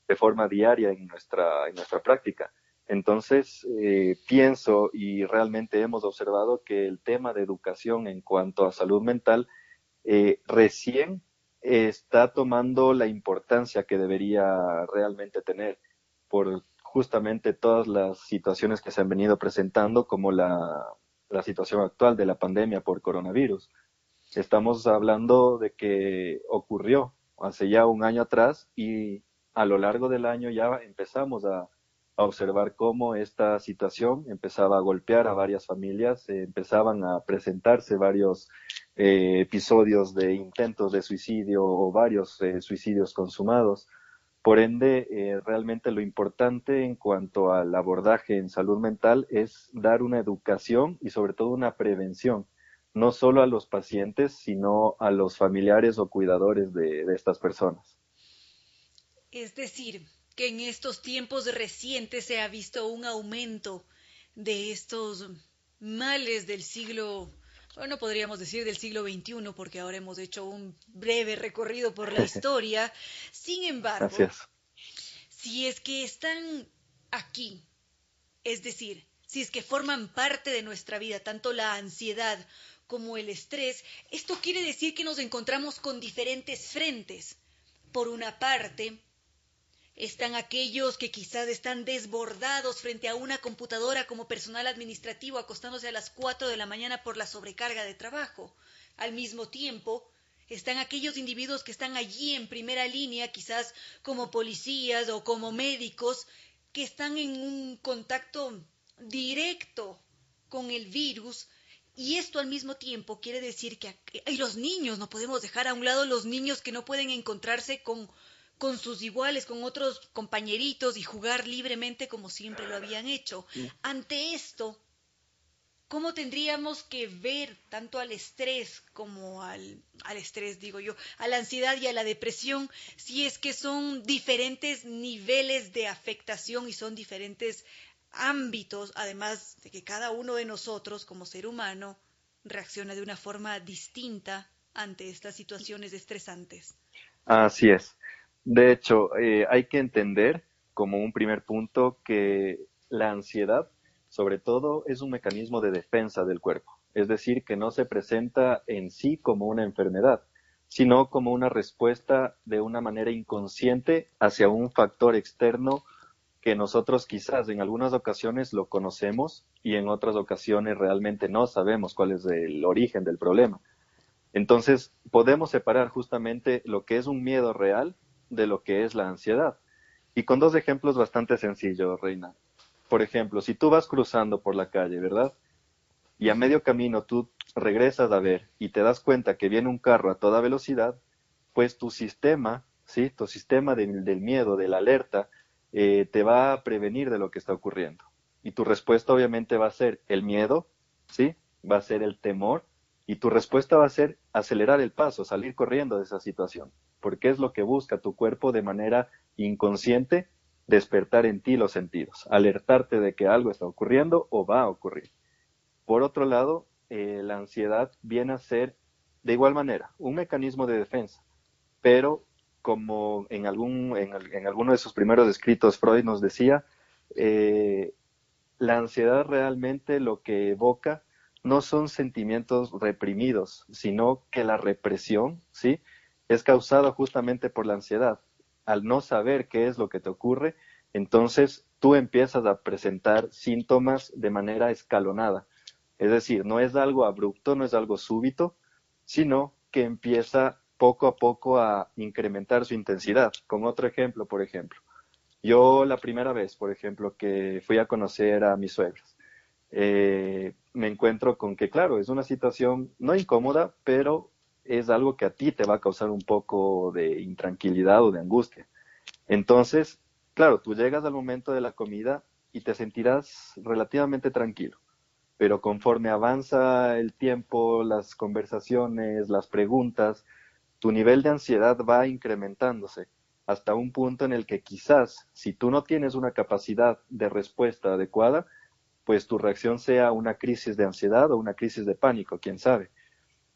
de forma diaria en nuestra, en nuestra práctica. Entonces, eh, pienso y realmente hemos observado que el tema de educación en cuanto a salud mental eh, recién está tomando la importancia que debería realmente tener por justamente todas las situaciones que se han venido presentando, como la, la situación actual de la pandemia por coronavirus. Estamos hablando de que ocurrió hace ya un año atrás y a lo largo del año ya empezamos a, observar cómo esta situación empezaba a golpear a varias familias, eh, empezaban a presentarse varios eh, episodios de intentos de suicidio o varios eh, suicidios consumados. Por ende, realmente lo importante en cuanto al abordaje en salud mental es dar una educación y sobre todo una prevención no solo a los pacientes, sino a los familiares o cuidadores de, estas personas. Es decir, que en estos tiempos recientes se ha visto un aumento de estos males del siglo, bueno, podríamos decir del siglo XXI, porque ahora hemos hecho un breve recorrido por la historia. Sin embargo, si es que están aquí, es decir, si es que forman parte de nuestra vida, tanto la ansiedad como el estrés, esto quiere decir que nos encontramos con diferentes frentes. Por una parte, están aquellos que quizás están desbordados frente a una computadora como personal administrativo acostándose a las 4 de la mañana por la sobrecarga de trabajo. Al mismo tiempo, están aquellos individuos que están allí en primera línea, quizás como policías o como médicos, que están en un contacto directo con el virus y esto al mismo tiempo quiere decir que hay los niños, no podemos dejar a un lado los niños que no pueden encontrarse con, con sus iguales, con otros compañeritos y jugar libremente como siempre lo habían hecho. Ante esto, ¿cómo tendríamos que ver tanto al estrés como al, al estrés, digo yo, a la ansiedad y a la depresión, si es que son diferentes niveles de afectación y son diferentes ámbitos, además de que cada uno de nosotros como ser humano reacciona de una forma distinta ante estas situaciones estresantes. Así es. De hecho, eh, hay que entender como un primer punto que la ansiedad, sobre todo, es un mecanismo de defensa del cuerpo. Es decir, que no se presenta en sí como una enfermedad, sino como una respuesta de una manera inconsciente hacia un factor externo que nosotros quizás en algunas ocasiones lo conocemos y en otras ocasiones realmente no sabemos cuál es el origen del problema. Entonces, podemos separar justamente lo que es un miedo real de lo que es la ansiedad. Y con dos ejemplos bastante sencillos, Reina. Por ejemplo, si tú vas cruzando por la calle, ¿verdad? Y a medio camino tú regresas a ver y te das cuenta que viene un carro a toda velocidad, pues tu sistema, ¿sí? Tu sistema del miedo, de la alerta, eh, te va a prevenir de lo que está ocurriendo. Y tu respuesta obviamente va a ser el miedo, ¿sí? Va a ser el temor y tu respuesta va a ser acelerar el paso, salir corriendo de esa situación, porque es lo que busca tu cuerpo de manera inconsciente, despertar en ti los sentidos, alertarte de que algo está ocurriendo o va a ocurrir. Por otro lado, eh, la ansiedad viene a ser de igual manera un mecanismo de defensa, pero como en, algún, en, alguno de sus primeros escritos Freud nos decía, eh, la ansiedad realmente lo que evoca no son sentimientos reprimidos, sino que la represión, ¿sí? Es causada justamente por la ansiedad. Al no saber qué es lo que te ocurre, entonces tú empiezas a presentar síntomas de manera escalonada. Es decir, no es algo abrupto, no es algo súbito, sino que empieza poco a poco a incrementar su intensidad. Con otro ejemplo, por ejemplo, yo la primera vez, por ejemplo, que fui a conocer a mis suegros, eh, me encuentro con que, claro, es una situación no incómoda, pero es algo que a ti te va a causar un poco de intranquilidad o de angustia. Entonces, claro, tú llegas al momento de la comida y te sentirás relativamente tranquilo, pero conforme avanza el tiempo, las conversaciones, las preguntas, tu nivel de ansiedad va incrementándose hasta un punto en el que quizás si tú no tienes una capacidad de respuesta adecuada, pues tu reacción sea una crisis de ansiedad o una crisis de pánico, quién sabe.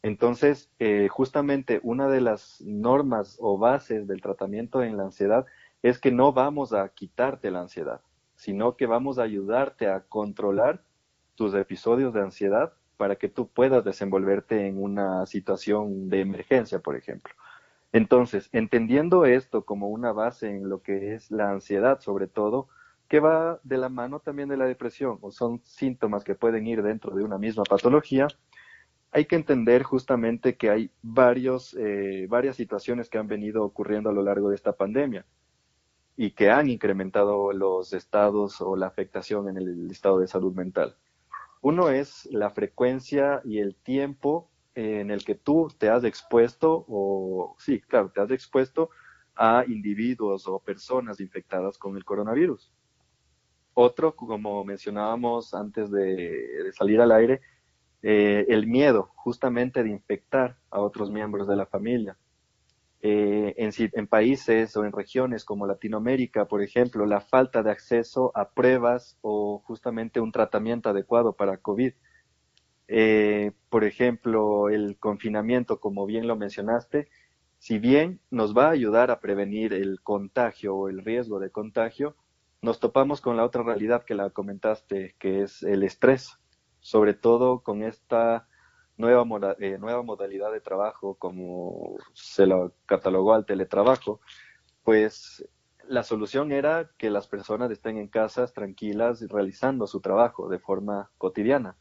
Entonces, eh, justamente una de las normas o bases del tratamiento en la ansiedad es que no vamos a quitarte la ansiedad, sino que vamos a ayudarte a controlar tus episodios de ansiedad para que tú puedas desenvolverte en una situación de emergencia, por ejemplo. Entonces, entendiendo esto como una base en lo que es la ansiedad, sobre todo, que va de la mano también de la depresión, o son síntomas que pueden ir dentro de una misma patología, hay que entender justamente que hay varios, eh, varias situaciones que han venido ocurriendo a lo largo de esta pandemia y que han incrementado los estados o la afectación en el estado de salud mental. Uno es la frecuencia y el tiempo en el que tú te has expuesto, o sí, claro, te has expuesto a individuos o personas infectadas con el coronavirus. Otro, como mencionábamos antes de, salir al aire, eh, el miedo justamente de infectar a otros miembros de la familia. Eh, en, en, países o en regiones como Latinoamérica, por ejemplo, la falta de acceso a pruebas o justamente un tratamiento adecuado para COVID eh, por ejemplo, el confinamiento, como bien lo mencionaste, si bien nos va a ayudar a prevenir el contagio o el riesgo de contagio, nos topamos con la otra realidad que la comentaste, que es el estrés, sobre todo con esta nueva, eh, nueva modalidad de trabajo, como se lo catalogó al teletrabajo, pues la solución era que las personas estén en casas tranquilas realizando su trabajo de forma cotidiana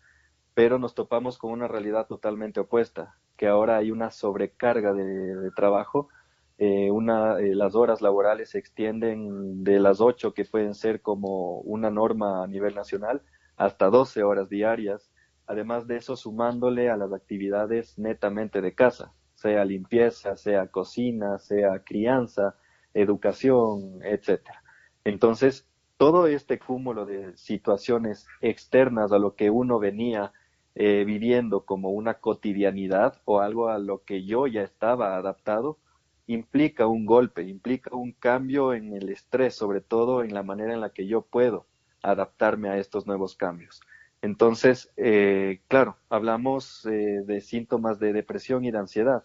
pero nos topamos con una realidad totalmente opuesta, que ahora hay una sobrecarga de, trabajo, eh, una, eh, las horas laborales se extienden de las 8, que pueden ser como una norma a nivel nacional, hasta 12 horas diarias, además de eso sumándole a las actividades netamente de casa, sea limpieza, sea cocina, sea crianza, educación, etcétera. Entonces, todo este cúmulo de situaciones externas a lo que uno venía eh, viviendo como una cotidianidad o algo a lo que yo ya estaba adaptado, implica un golpe, implica un cambio en el estrés, sobre todo en la manera en la que yo puedo adaptarme a estos nuevos cambios. Entonces, eh, claro, hablamos eh, de síntomas de depresión y de ansiedad.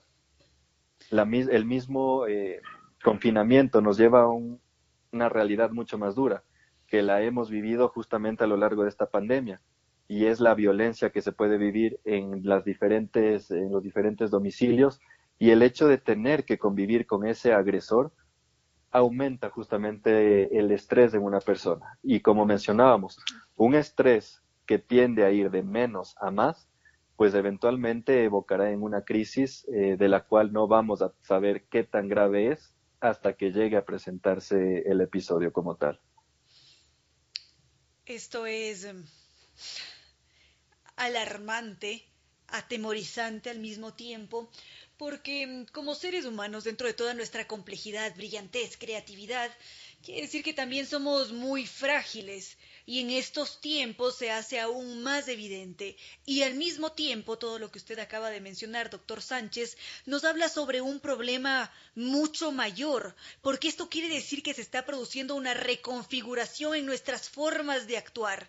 el mismo confinamiento nos lleva a una realidad mucho más dura, que la hemos vivido justamente a lo largo de esta pandemia y es la violencia que se puede vivir en los diferentes domicilios y el hecho de tener que convivir con ese agresor aumenta justamente el estrés en una persona y como mencionábamos un estrés que tiende a ir de menos a más pues eventualmente evocará en una crisis eh, de la cual no vamos a saber qué tan grave es hasta que llegue a presentarse el episodio como tal. Esto es em, alarmante, atemorizante al mismo tiempo, porque mm, como seres humanos, dentro de toda nuestra complejidad, brillantez, creatividad, quiere decir que también somos muy frágiles y en estos tiempos se hace aún más evidente. Y al mismo tiempo, todo lo que usted acaba de mencionar, doctor Sánchez, nos habla sobre un problema mucho mayor, porque esto quiere decir que se está produciendo una reconfiguración en nuestras formas de actuar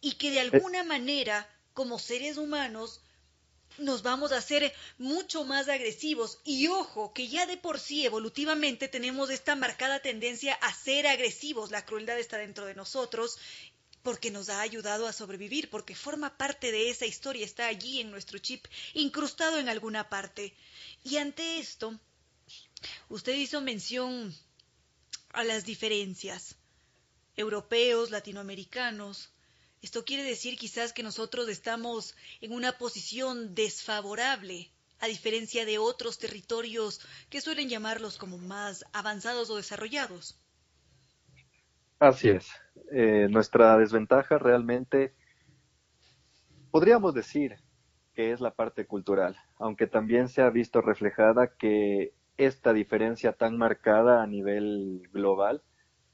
y que de eh. alguna manera, como seres humanos, nos vamos a hacer mucho más agresivos. Y ojo, que ya de por sí evolutivamente tenemos esta marcada tendencia a ser agresivos. La crueldad está dentro de nosotros porque nos ha ayudado a sobrevivir, porque forma parte de esa historia, está allí en nuestro chip, incrustado en alguna parte. Y ante esto, usted hizo mención a las diferencias. Europeos, latinoamericanos, esto quiere decir quizás que nosotros estamos en una posición desfavorable, a diferencia de otros territorios que suelen llamarlos como más avanzados o desarrollados. Así es. Eh, nuestra desventaja realmente podríamos decir que es la parte cultural, aunque también se ha visto reflejada que esta diferencia tan marcada a nivel global,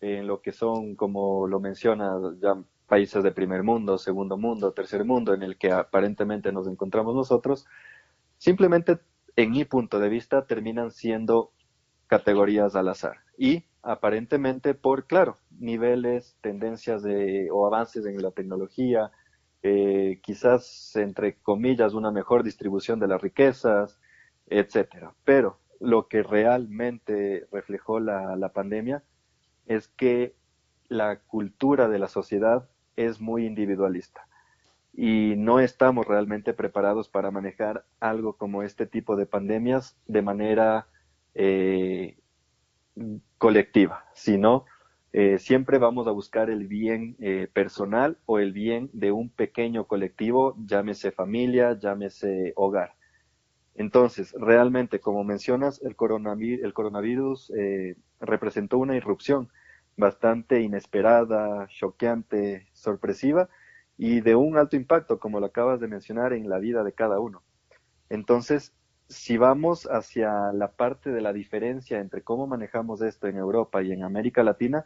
en lo que son, como lo menciona ya países de primer mundo, segundo mundo, tercer mundo, en el que aparentemente nos encontramos nosotros, simplemente en mi punto de vista terminan siendo categorías al azar y aparentemente por, claro, niveles, tendencias de, o avances en la tecnología, eh, quizás entre comillas una mejor distribución de las riquezas, etcétera. Pero lo que realmente reflejó la, la pandemia es que la cultura de la sociedad es muy individualista y no estamos realmente preparados para manejar algo como este tipo de pandemias de manera eh, colectiva, sino eh, siempre vamos a buscar el bien eh, personal o el bien de un pequeño colectivo, llámese familia, llámese hogar. Entonces, realmente, como mencionas, el coronavirus, el coronavirus representó una irrupción bastante inesperada, choqueante, sorpresiva, y de un alto impacto, como lo acabas de mencionar, en la vida de cada uno. Entonces, si vamos hacia la parte de la diferencia entre cómo manejamos esto en Europa y en América Latina,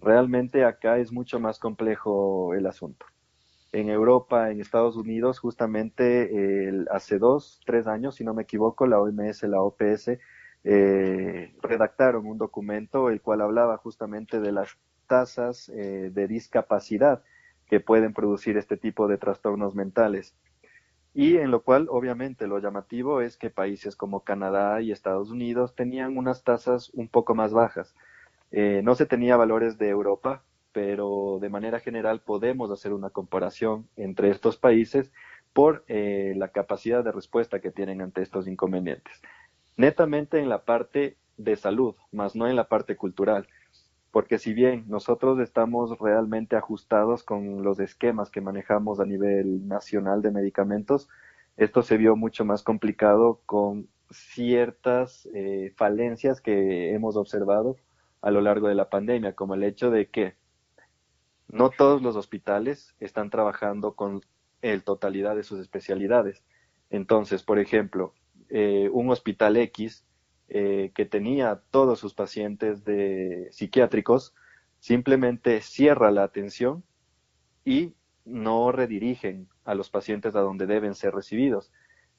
realmente acá es mucho más complejo el asunto. En Europa, en Estados Unidos, justamente hace dos, tres años, si no me equivoco, la OMS, la OPS, eh, redactaron un documento el cual hablaba justamente de las tasas eh, de discapacidad que pueden producir este tipo de trastornos mentales. Y en lo cual, obviamente, lo llamativo es que países como Canadá y Estados Unidos tenían unas tasas un poco más bajas. Eh, no se tenía valores de Europa, pero de manera general podemos hacer una comparación entre estos países por la capacidad de respuesta que tienen ante estos inconvenientes. Netamente en la parte de salud, más no en la parte cultural porque si bien nosotros estamos realmente ajustados con los esquemas que manejamos a nivel nacional de medicamentos, esto se vio mucho más complicado con ciertas eh, falencias que hemos observado a lo largo de la pandemia, como el hecho de que no todos los hospitales están trabajando con el totalidad de sus especialidades. Entonces, por ejemplo, eh, un hospital X eh, que tenía todos sus pacientes de psiquiátricos, simplemente cierra la atención y no redirigen a los pacientes a donde deben ser recibidos.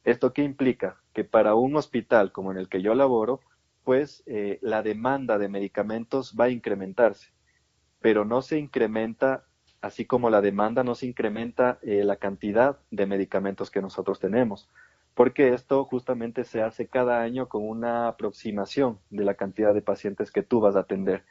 ¿Esto qué implica? Que para un hospital como en el que yo laboro, pues eh, la demanda de medicamentos va a incrementarse, pero no se incrementa, así como la demanda no se incrementa la cantidad de medicamentos que nosotros tenemos porque esto justamente se hace cada año con una aproximación de la cantidad de pacientes que tú vas a atender.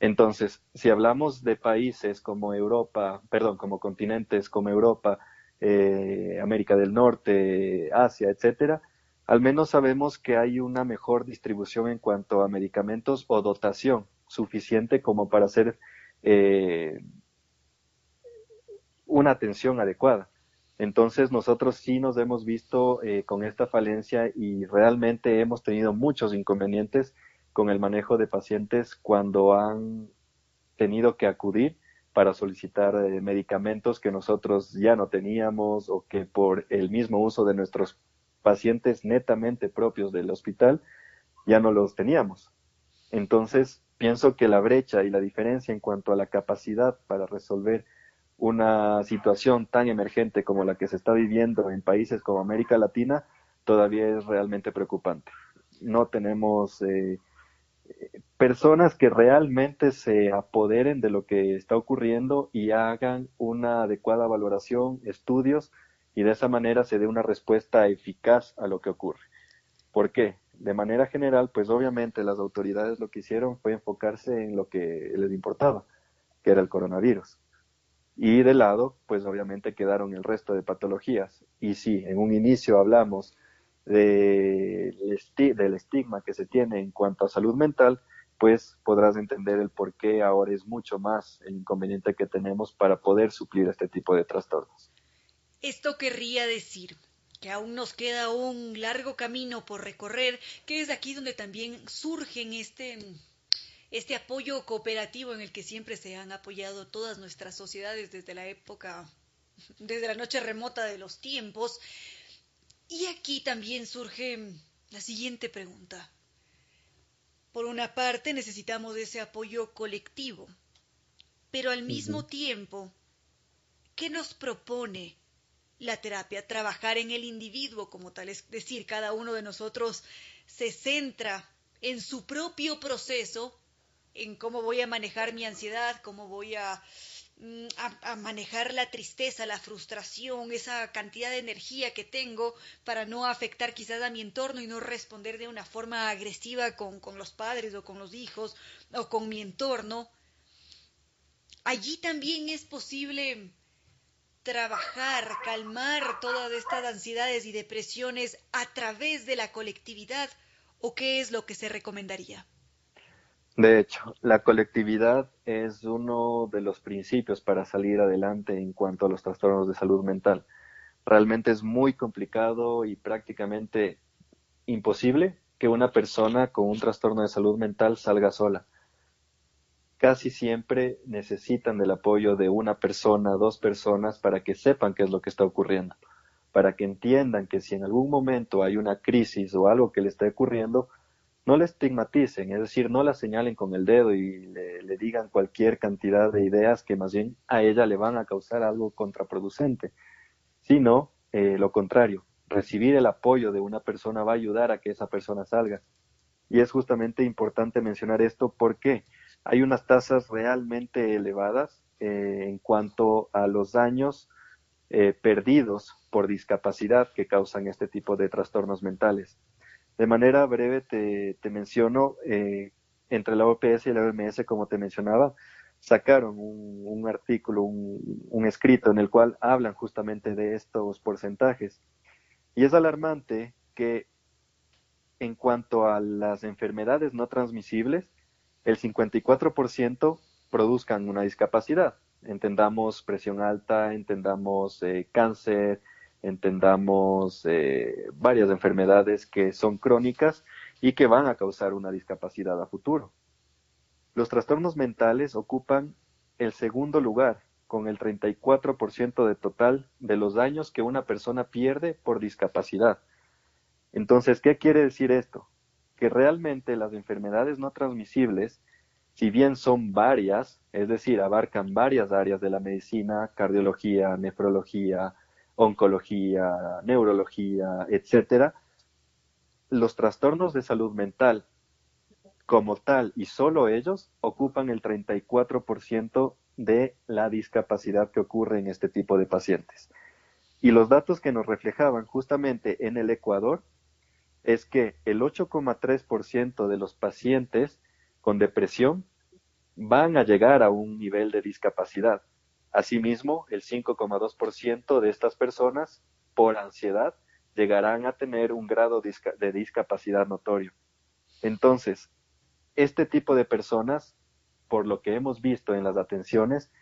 Entonces, si hablamos de países como Europa, perdón, como continentes como Europa, eh, América del Norte, Asia, etcétera, al menos sabemos que hay una mejor distribución en cuanto a medicamentos o dotación suficiente como para hacer eh, una atención adecuada. Entonces nosotros sí nos hemos visto eh, con esta falencia y realmente hemos tenido muchos inconvenientes con el manejo de pacientes cuando han tenido que acudir para solicitar eh, medicamentos que nosotros ya no teníamos o que por el mismo uso de nuestros pacientes netamente propios del hospital ya no los teníamos. Entonces, pienso que la brecha y la diferencia en cuanto a la capacidad para resolver una situación tan emergente como la que se está viviendo en países como América Latina todavía es realmente preocupante. No tenemos eh, personas que realmente se apoderen de lo que está ocurriendo y hagan una adecuada valoración, estudios, y de esa manera se dé una respuesta eficaz a lo que ocurre. ¿Por qué? De manera general, pues obviamente las autoridades lo que hicieron fue enfocarse en lo que les importaba, que era el coronavirus y de lado, pues obviamente quedaron el resto de patologías. Y si en un inicio hablamos de, del estigma que se tiene en cuanto a salud mental, pues podrás entender el por qué ahora es mucho más el inconveniente que tenemos para poder suplir este tipo de trastornos. Esto querría decir que aún nos queda un largo camino por recorrer, que es aquí donde también surgen este este apoyo cooperativo en el que siempre se han apoyado todas nuestras sociedades desde la época, desde la noche remota de los tiempos. Y aquí también surge la siguiente pregunta. Por una parte necesitamos ese apoyo colectivo, pero al mismo tiempo, ¿qué nos propone la terapia? Trabajar en el individuo como tal, es decir, cada uno de nosotros se centra en su propio proceso en cómo voy a manejar mi ansiedad, cómo voy mm, a, manejar la tristeza, la frustración, esa cantidad de energía que tengo para no afectar quizás a mi entorno y no responder de una forma agresiva con, con los padres o con los hijos o con mi entorno. allí también es posible trabajar, calmar todas estas ansiedades y depresiones a través de la colectividad o qué es lo que se recomendaría? De hecho, la colectividad es uno de los principios para salir adelante en cuanto a los trastornos de salud mental. Realmente es muy complicado y prácticamente imposible que una persona con un trastorno de salud mental salga sola casi siempre necesitan del apoyo de una persona, dos personas, para que sepan qué es lo que está ocurriendo, para que entiendan que si en algún momento hay una crisis o algo que le está ocurriendo, no le estigmaticen, es decir, no la señalen con el dedo y le, digan cualquier cantidad de ideas que más bien a ella le van a causar algo contraproducente, sino eh, lo contrario, recibir el apoyo de una persona va a ayudar a que esa persona salga. Y es justamente importante mencionar esto porque hay unas tasas realmente elevadas eh, en cuanto a los daños eh, perdidos por discapacidad que causan este tipo de trastornos mentales. De manera breve te, menciono, eh, entre la OPS y la OMS, como te mencionaba, sacaron un, artículo, un, escrito en el cual hablan justamente de estos porcentajes. Y es alarmante que en cuanto a las enfermedades no transmisibles, el 54% produzcan una discapacidad. Entendamos presión alta, entendamos eh, cáncer, entendamos eh, varias enfermedades que son crónicas y que van a causar una discapacidad a futuro. Los trastornos mentales ocupan el segundo lugar, con el 34% de total de los daños que una persona pierde por discapacidad. Entonces, ¿qué quiere decir esto? que realmente las enfermedades no transmisibles, si bien son varias, es decir, abarcan varias áreas de la medicina, cardiología, nefrología, oncología, neurología, etcétera, los trastornos de salud mental como tal y solo ellos ocupan el 34% de la discapacidad que ocurre en este tipo de pacientes. Y los datos que nos reflejaban justamente en el Ecuador es que el 8,3% de los pacientes con depresión van a llegar a un nivel de discapacidad. Asimismo, el 5,2% de estas personas por ansiedad llegarán a tener un grado de discapacidad notorio. Entonces, este tipo de personas, por lo que hemos visto en las atenciones,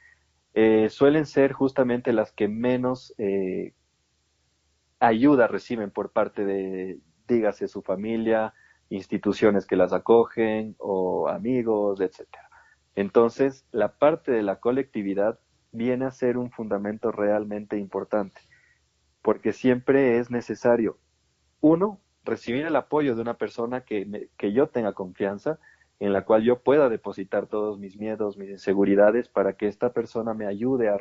eh, suelen ser justamente las que menos eh, ayuda reciben por parte de, dígase su familia, instituciones que las acogen o amigos, etcétera. Entonces, la parte de la colectividad viene a ser un fundamento realmente importante, porque siempre es necesario, uno, recibir el apoyo de una persona que, que yo tenga confianza, en la cual yo pueda depositar todos mis miedos, mis inseguridades, para que esta persona me ayude a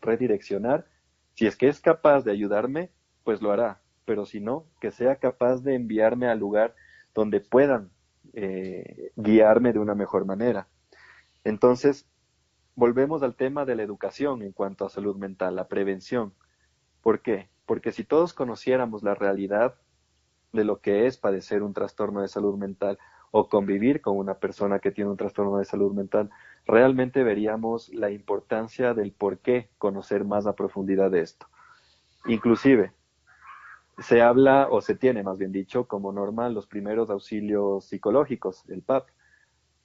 redireccionar. Si es que es capaz de ayudarme, pues lo hará pero si no, que sea capaz de enviarme al lugar donde puedan eh, guiarme de una mejor manera. Entonces, volvemos al tema de la educación en cuanto a salud mental, la prevención. ¿Por qué? Porque si todos conociéramos la realidad de lo que es padecer un trastorno de salud mental o convivir con una persona que tiene un trastorno de salud mental, realmente veríamos la importancia del por qué conocer más a profundidad de esto. Inclusive, se habla, o se tiene más bien dicho, como norma los primeros auxilios psicológicos, el PAP.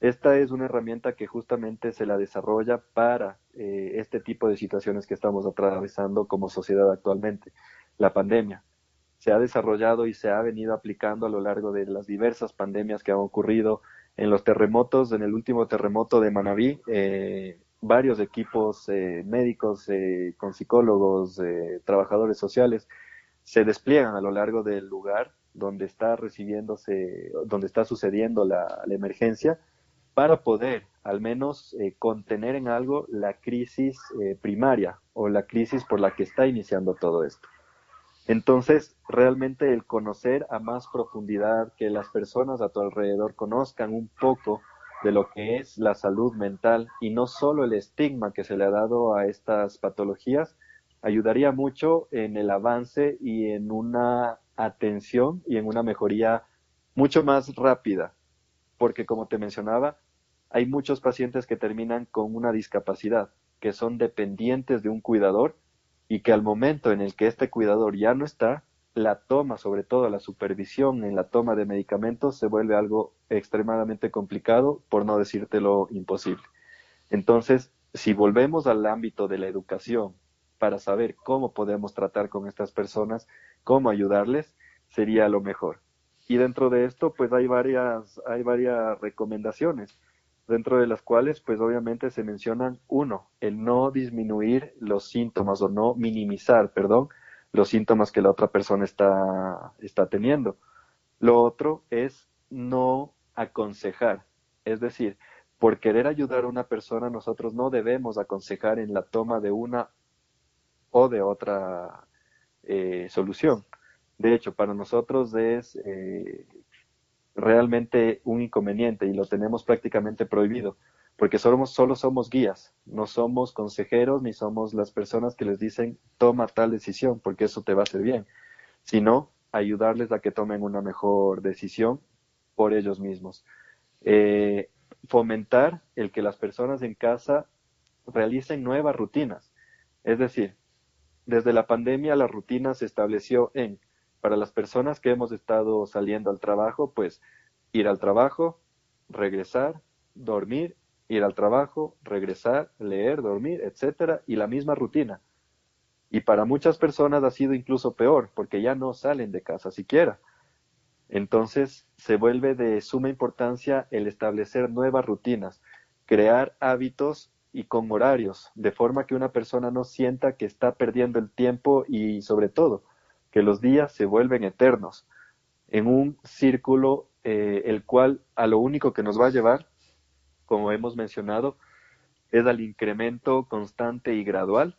Esta es una herramienta que justamente se la desarrolla para eh, este tipo de situaciones que estamos atravesando como sociedad actualmente, la pandemia. Se ha desarrollado y se ha venido aplicando a lo largo de las diversas pandemias que han ocurrido en los terremotos, en el último terremoto de Manabí, eh, varios equipos eh, médicos con psicólogos, trabajadores sociales, se despliegan a lo largo del lugar donde está recibiéndose, donde está sucediendo la, emergencia, para poder al menos eh, contener en algo la crisis eh, primaria o la crisis por la que está iniciando todo esto. Entonces, realmente el conocer a más profundidad, que las personas a tu alrededor conozcan un poco de lo que es la salud mental y no solo el estigma que se le ha dado a estas patologías, ayudaría mucho en el avance y en una atención y en una mejoría mucho más rápida, porque como te mencionaba, hay muchos pacientes que terminan con una discapacidad, que son dependientes de un cuidador y que al momento en el que este cuidador ya no está, la toma, sobre todo la supervisión en la toma de medicamentos, se vuelve algo extremadamente complicado, por no decírtelo imposible. Entonces, si volvemos al ámbito de la educación para saber cómo podemos tratar con estas personas, cómo ayudarles, sería lo mejor. Y dentro de esto, pues hay varias, hay varias recomendaciones, dentro de las cuales, pues obviamente se mencionan, uno, el no disminuir los síntomas o no minimizar, perdón, los síntomas que la otra persona está, está teniendo. Lo otro es no aconsejar, es decir, por querer ayudar a una persona, nosotros no debemos aconsejar en la toma de una o de otra eh, solución. De hecho, para nosotros es eh, realmente un inconveniente y lo tenemos prácticamente prohibido, porque somos, solo somos guías, no somos consejeros ni somos las personas que les dicen toma tal decisión, porque eso te va a hacer bien, sino ayudarles a que tomen una mejor decisión por ellos mismos. Eh, fomentar el que las personas en casa realicen nuevas rutinas. Es decir, desde la pandemia la rutina se estableció en, para las personas que hemos estado saliendo al trabajo, pues ir al trabajo, regresar, dormir, ir al trabajo, regresar, leer, dormir, etcétera, y la misma rutina. Y para muchas personas ha sido incluso peor, porque ya no salen de casa siquiera. Entonces se vuelve de suma importancia el establecer nuevas rutinas, crear hábitos y con horarios, de forma que una persona no sienta que está perdiendo el tiempo y sobre todo que los días se vuelven eternos en un círculo eh, el cual a lo único que nos va a llevar, como hemos mencionado, es al incremento constante y gradual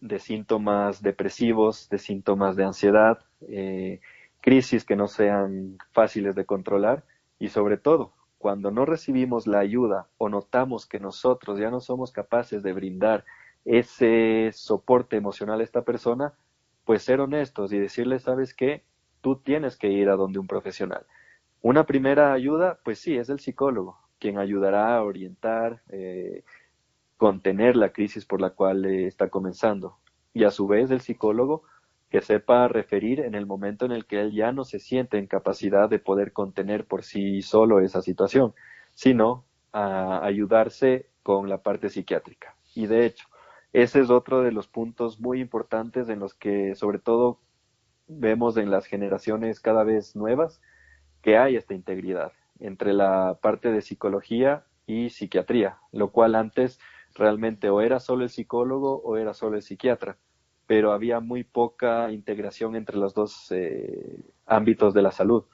de síntomas depresivos, de síntomas de ansiedad, eh, crisis que no sean fáciles de controlar y sobre todo, cuando no recibimos la ayuda o notamos que nosotros ya no somos capaces de brindar ese soporte emocional a esta persona, pues ser honestos y decirle, sabes qué, tú tienes que ir a donde un profesional. Una primera ayuda, pues sí, es el psicólogo, quien ayudará a orientar, eh, contener la crisis por la cual está comenzando. Y a su vez el psicólogo que sepa referir en el momento en el que él ya no se siente en capacidad de poder contener por sí solo esa situación, sino a ayudarse con la parte psiquiátrica. Y de hecho, ese es otro de los puntos muy importantes en los que sobre todo vemos en las generaciones cada vez nuevas que hay esta integridad entre la parte de psicología y psiquiatría, lo cual antes realmente o era solo el psicólogo o era solo el psiquiatra pero había muy poca integración entre los dos eh, ámbitos de la salud.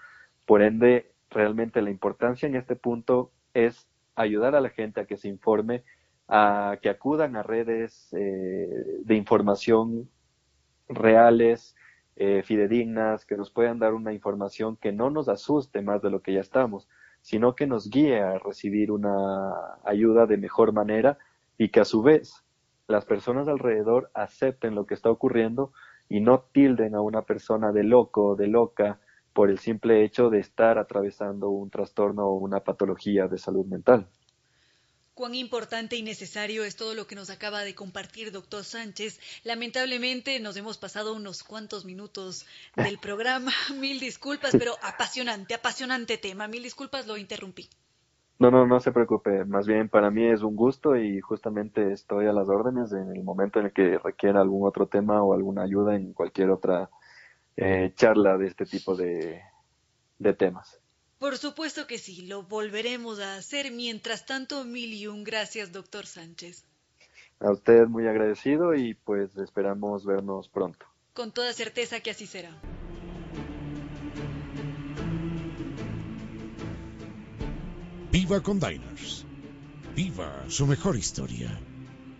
Por ende, realmente la importancia en este punto es ayudar a la gente a que se informe, a que acudan a redes eh, de información reales, eh, fidedignas, que nos puedan dar una información que no nos asuste más de lo que ya estamos, sino que nos guíe a recibir una ayuda de mejor manera y que a su vez las personas alrededor acepten lo que está ocurriendo y no tilden a una persona de loco o de loca por el simple hecho de estar atravesando un trastorno o una patología de salud mental. Cuán importante y necesario es todo lo que nos acaba de compartir, doctor Sánchez. Lamentablemente nos hemos pasado unos cuantos minutos del programa. Mil disculpas, pero apasionante, apasionante tema. Mil disculpas, lo interrumpí. No, no, no se preocupe. Más bien para mí es un gusto y justamente estoy a las órdenes en el momento en el que requiera algún otro tema o alguna ayuda en cualquier otra eh, charla de este tipo de, de temas. Por supuesto que sí, lo volveremos a hacer. Mientras tanto, mil y un gracias, doctor Sánchez. A usted muy agradecido y pues esperamos vernos pronto. Con toda certeza que así será. Viva con Diners. Viva su mejor historia.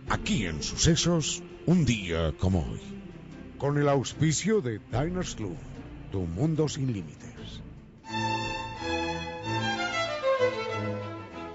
Aquí en Sucesos, un día como hoy. Con el auspicio de Diners Club, tu mundo sin límites.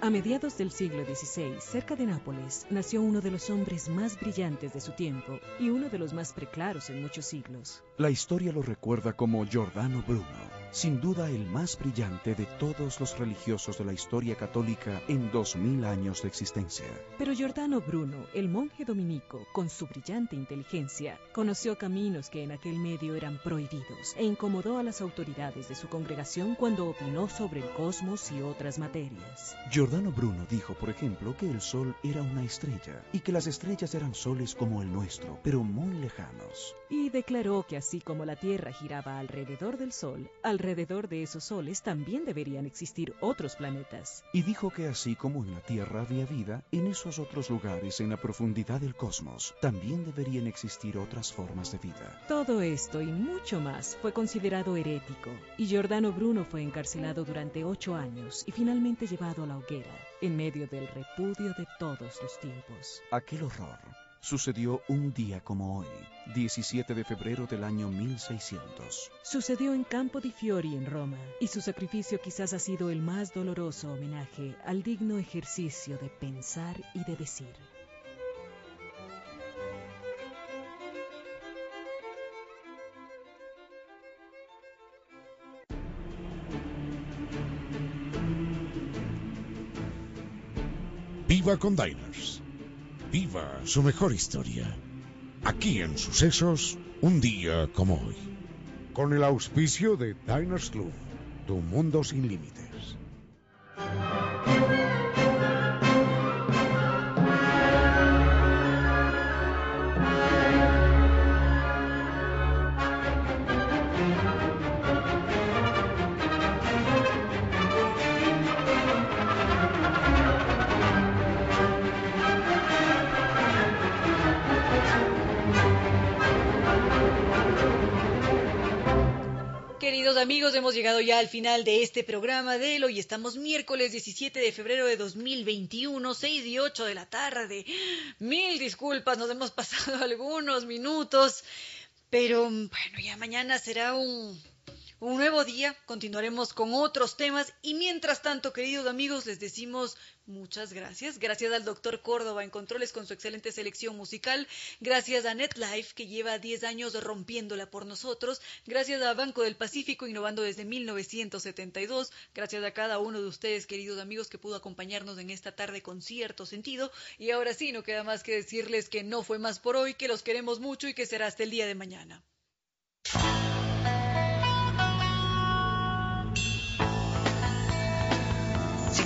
A mediados del siglo XVI, cerca de Nápoles, nació uno de los hombres más brillantes de su tiempo y uno de los más preclaros en muchos siglos. La historia lo recuerda como Giordano Bruno sin duda el más brillante de todos los religiosos de la historia católica en dos mil años de existencia. Pero Giordano Bruno, el monje dominico, con su brillante inteligencia, conoció caminos que en aquel medio eran prohibidos e incomodó a las autoridades de su congregación cuando opinó sobre el cosmos y otras materias. Giordano Bruno dijo, por ejemplo, que el Sol era una estrella y que las estrellas eran soles como el nuestro, pero muy lejanos. Y declaró que así como la Tierra giraba alrededor del Sol, alrededor de esos soles también deberían existir otros planetas. Y dijo que así como en la Tierra había vida, en esos otros lugares en la profundidad del cosmos también deberían existir otras formas de vida. Todo esto y mucho más fue considerado herético, y Giordano Bruno fue encarcelado durante ocho años y finalmente llevado a la hoguera, en medio del repudio de todos los tiempos. Aquel horror sucedió un día como hoy, 17 de febrero del año 1600. Sucedió en Campo di Fiori en Roma, y su sacrificio quizás ha sido el más doloroso homenaje al digno ejercicio de pensar y de decir. Viva con Diners. Viva su mejor historia. Aquí en Sucesos, un día como hoy. Con el auspicio de Diners Club, tu mundo sin límites. Llegado ya al final de este programa de hoy. Estamos miércoles 17 de febrero de 2021, 6 y 8 de la tarde. Mil disculpas, nos hemos pasado algunos minutos, pero bueno, ya mañana será un, un nuevo día, continuaremos con otros temas y mientras tanto, queridos amigos, les decimos muchas gracias. Gracias al doctor Córdoba en controles con su excelente selección musical. Gracias a NetLife que lleva 10 años rompiéndola por nosotros. Gracias a Banco del Pacífico innovando desde 1972. Gracias a cada uno de ustedes, queridos amigos, que pudo acompañarnos en esta tarde con cierto sentido. Y ahora sí, no queda más que decirles que no fue más por hoy, que los queremos mucho y que será hasta el día de mañana.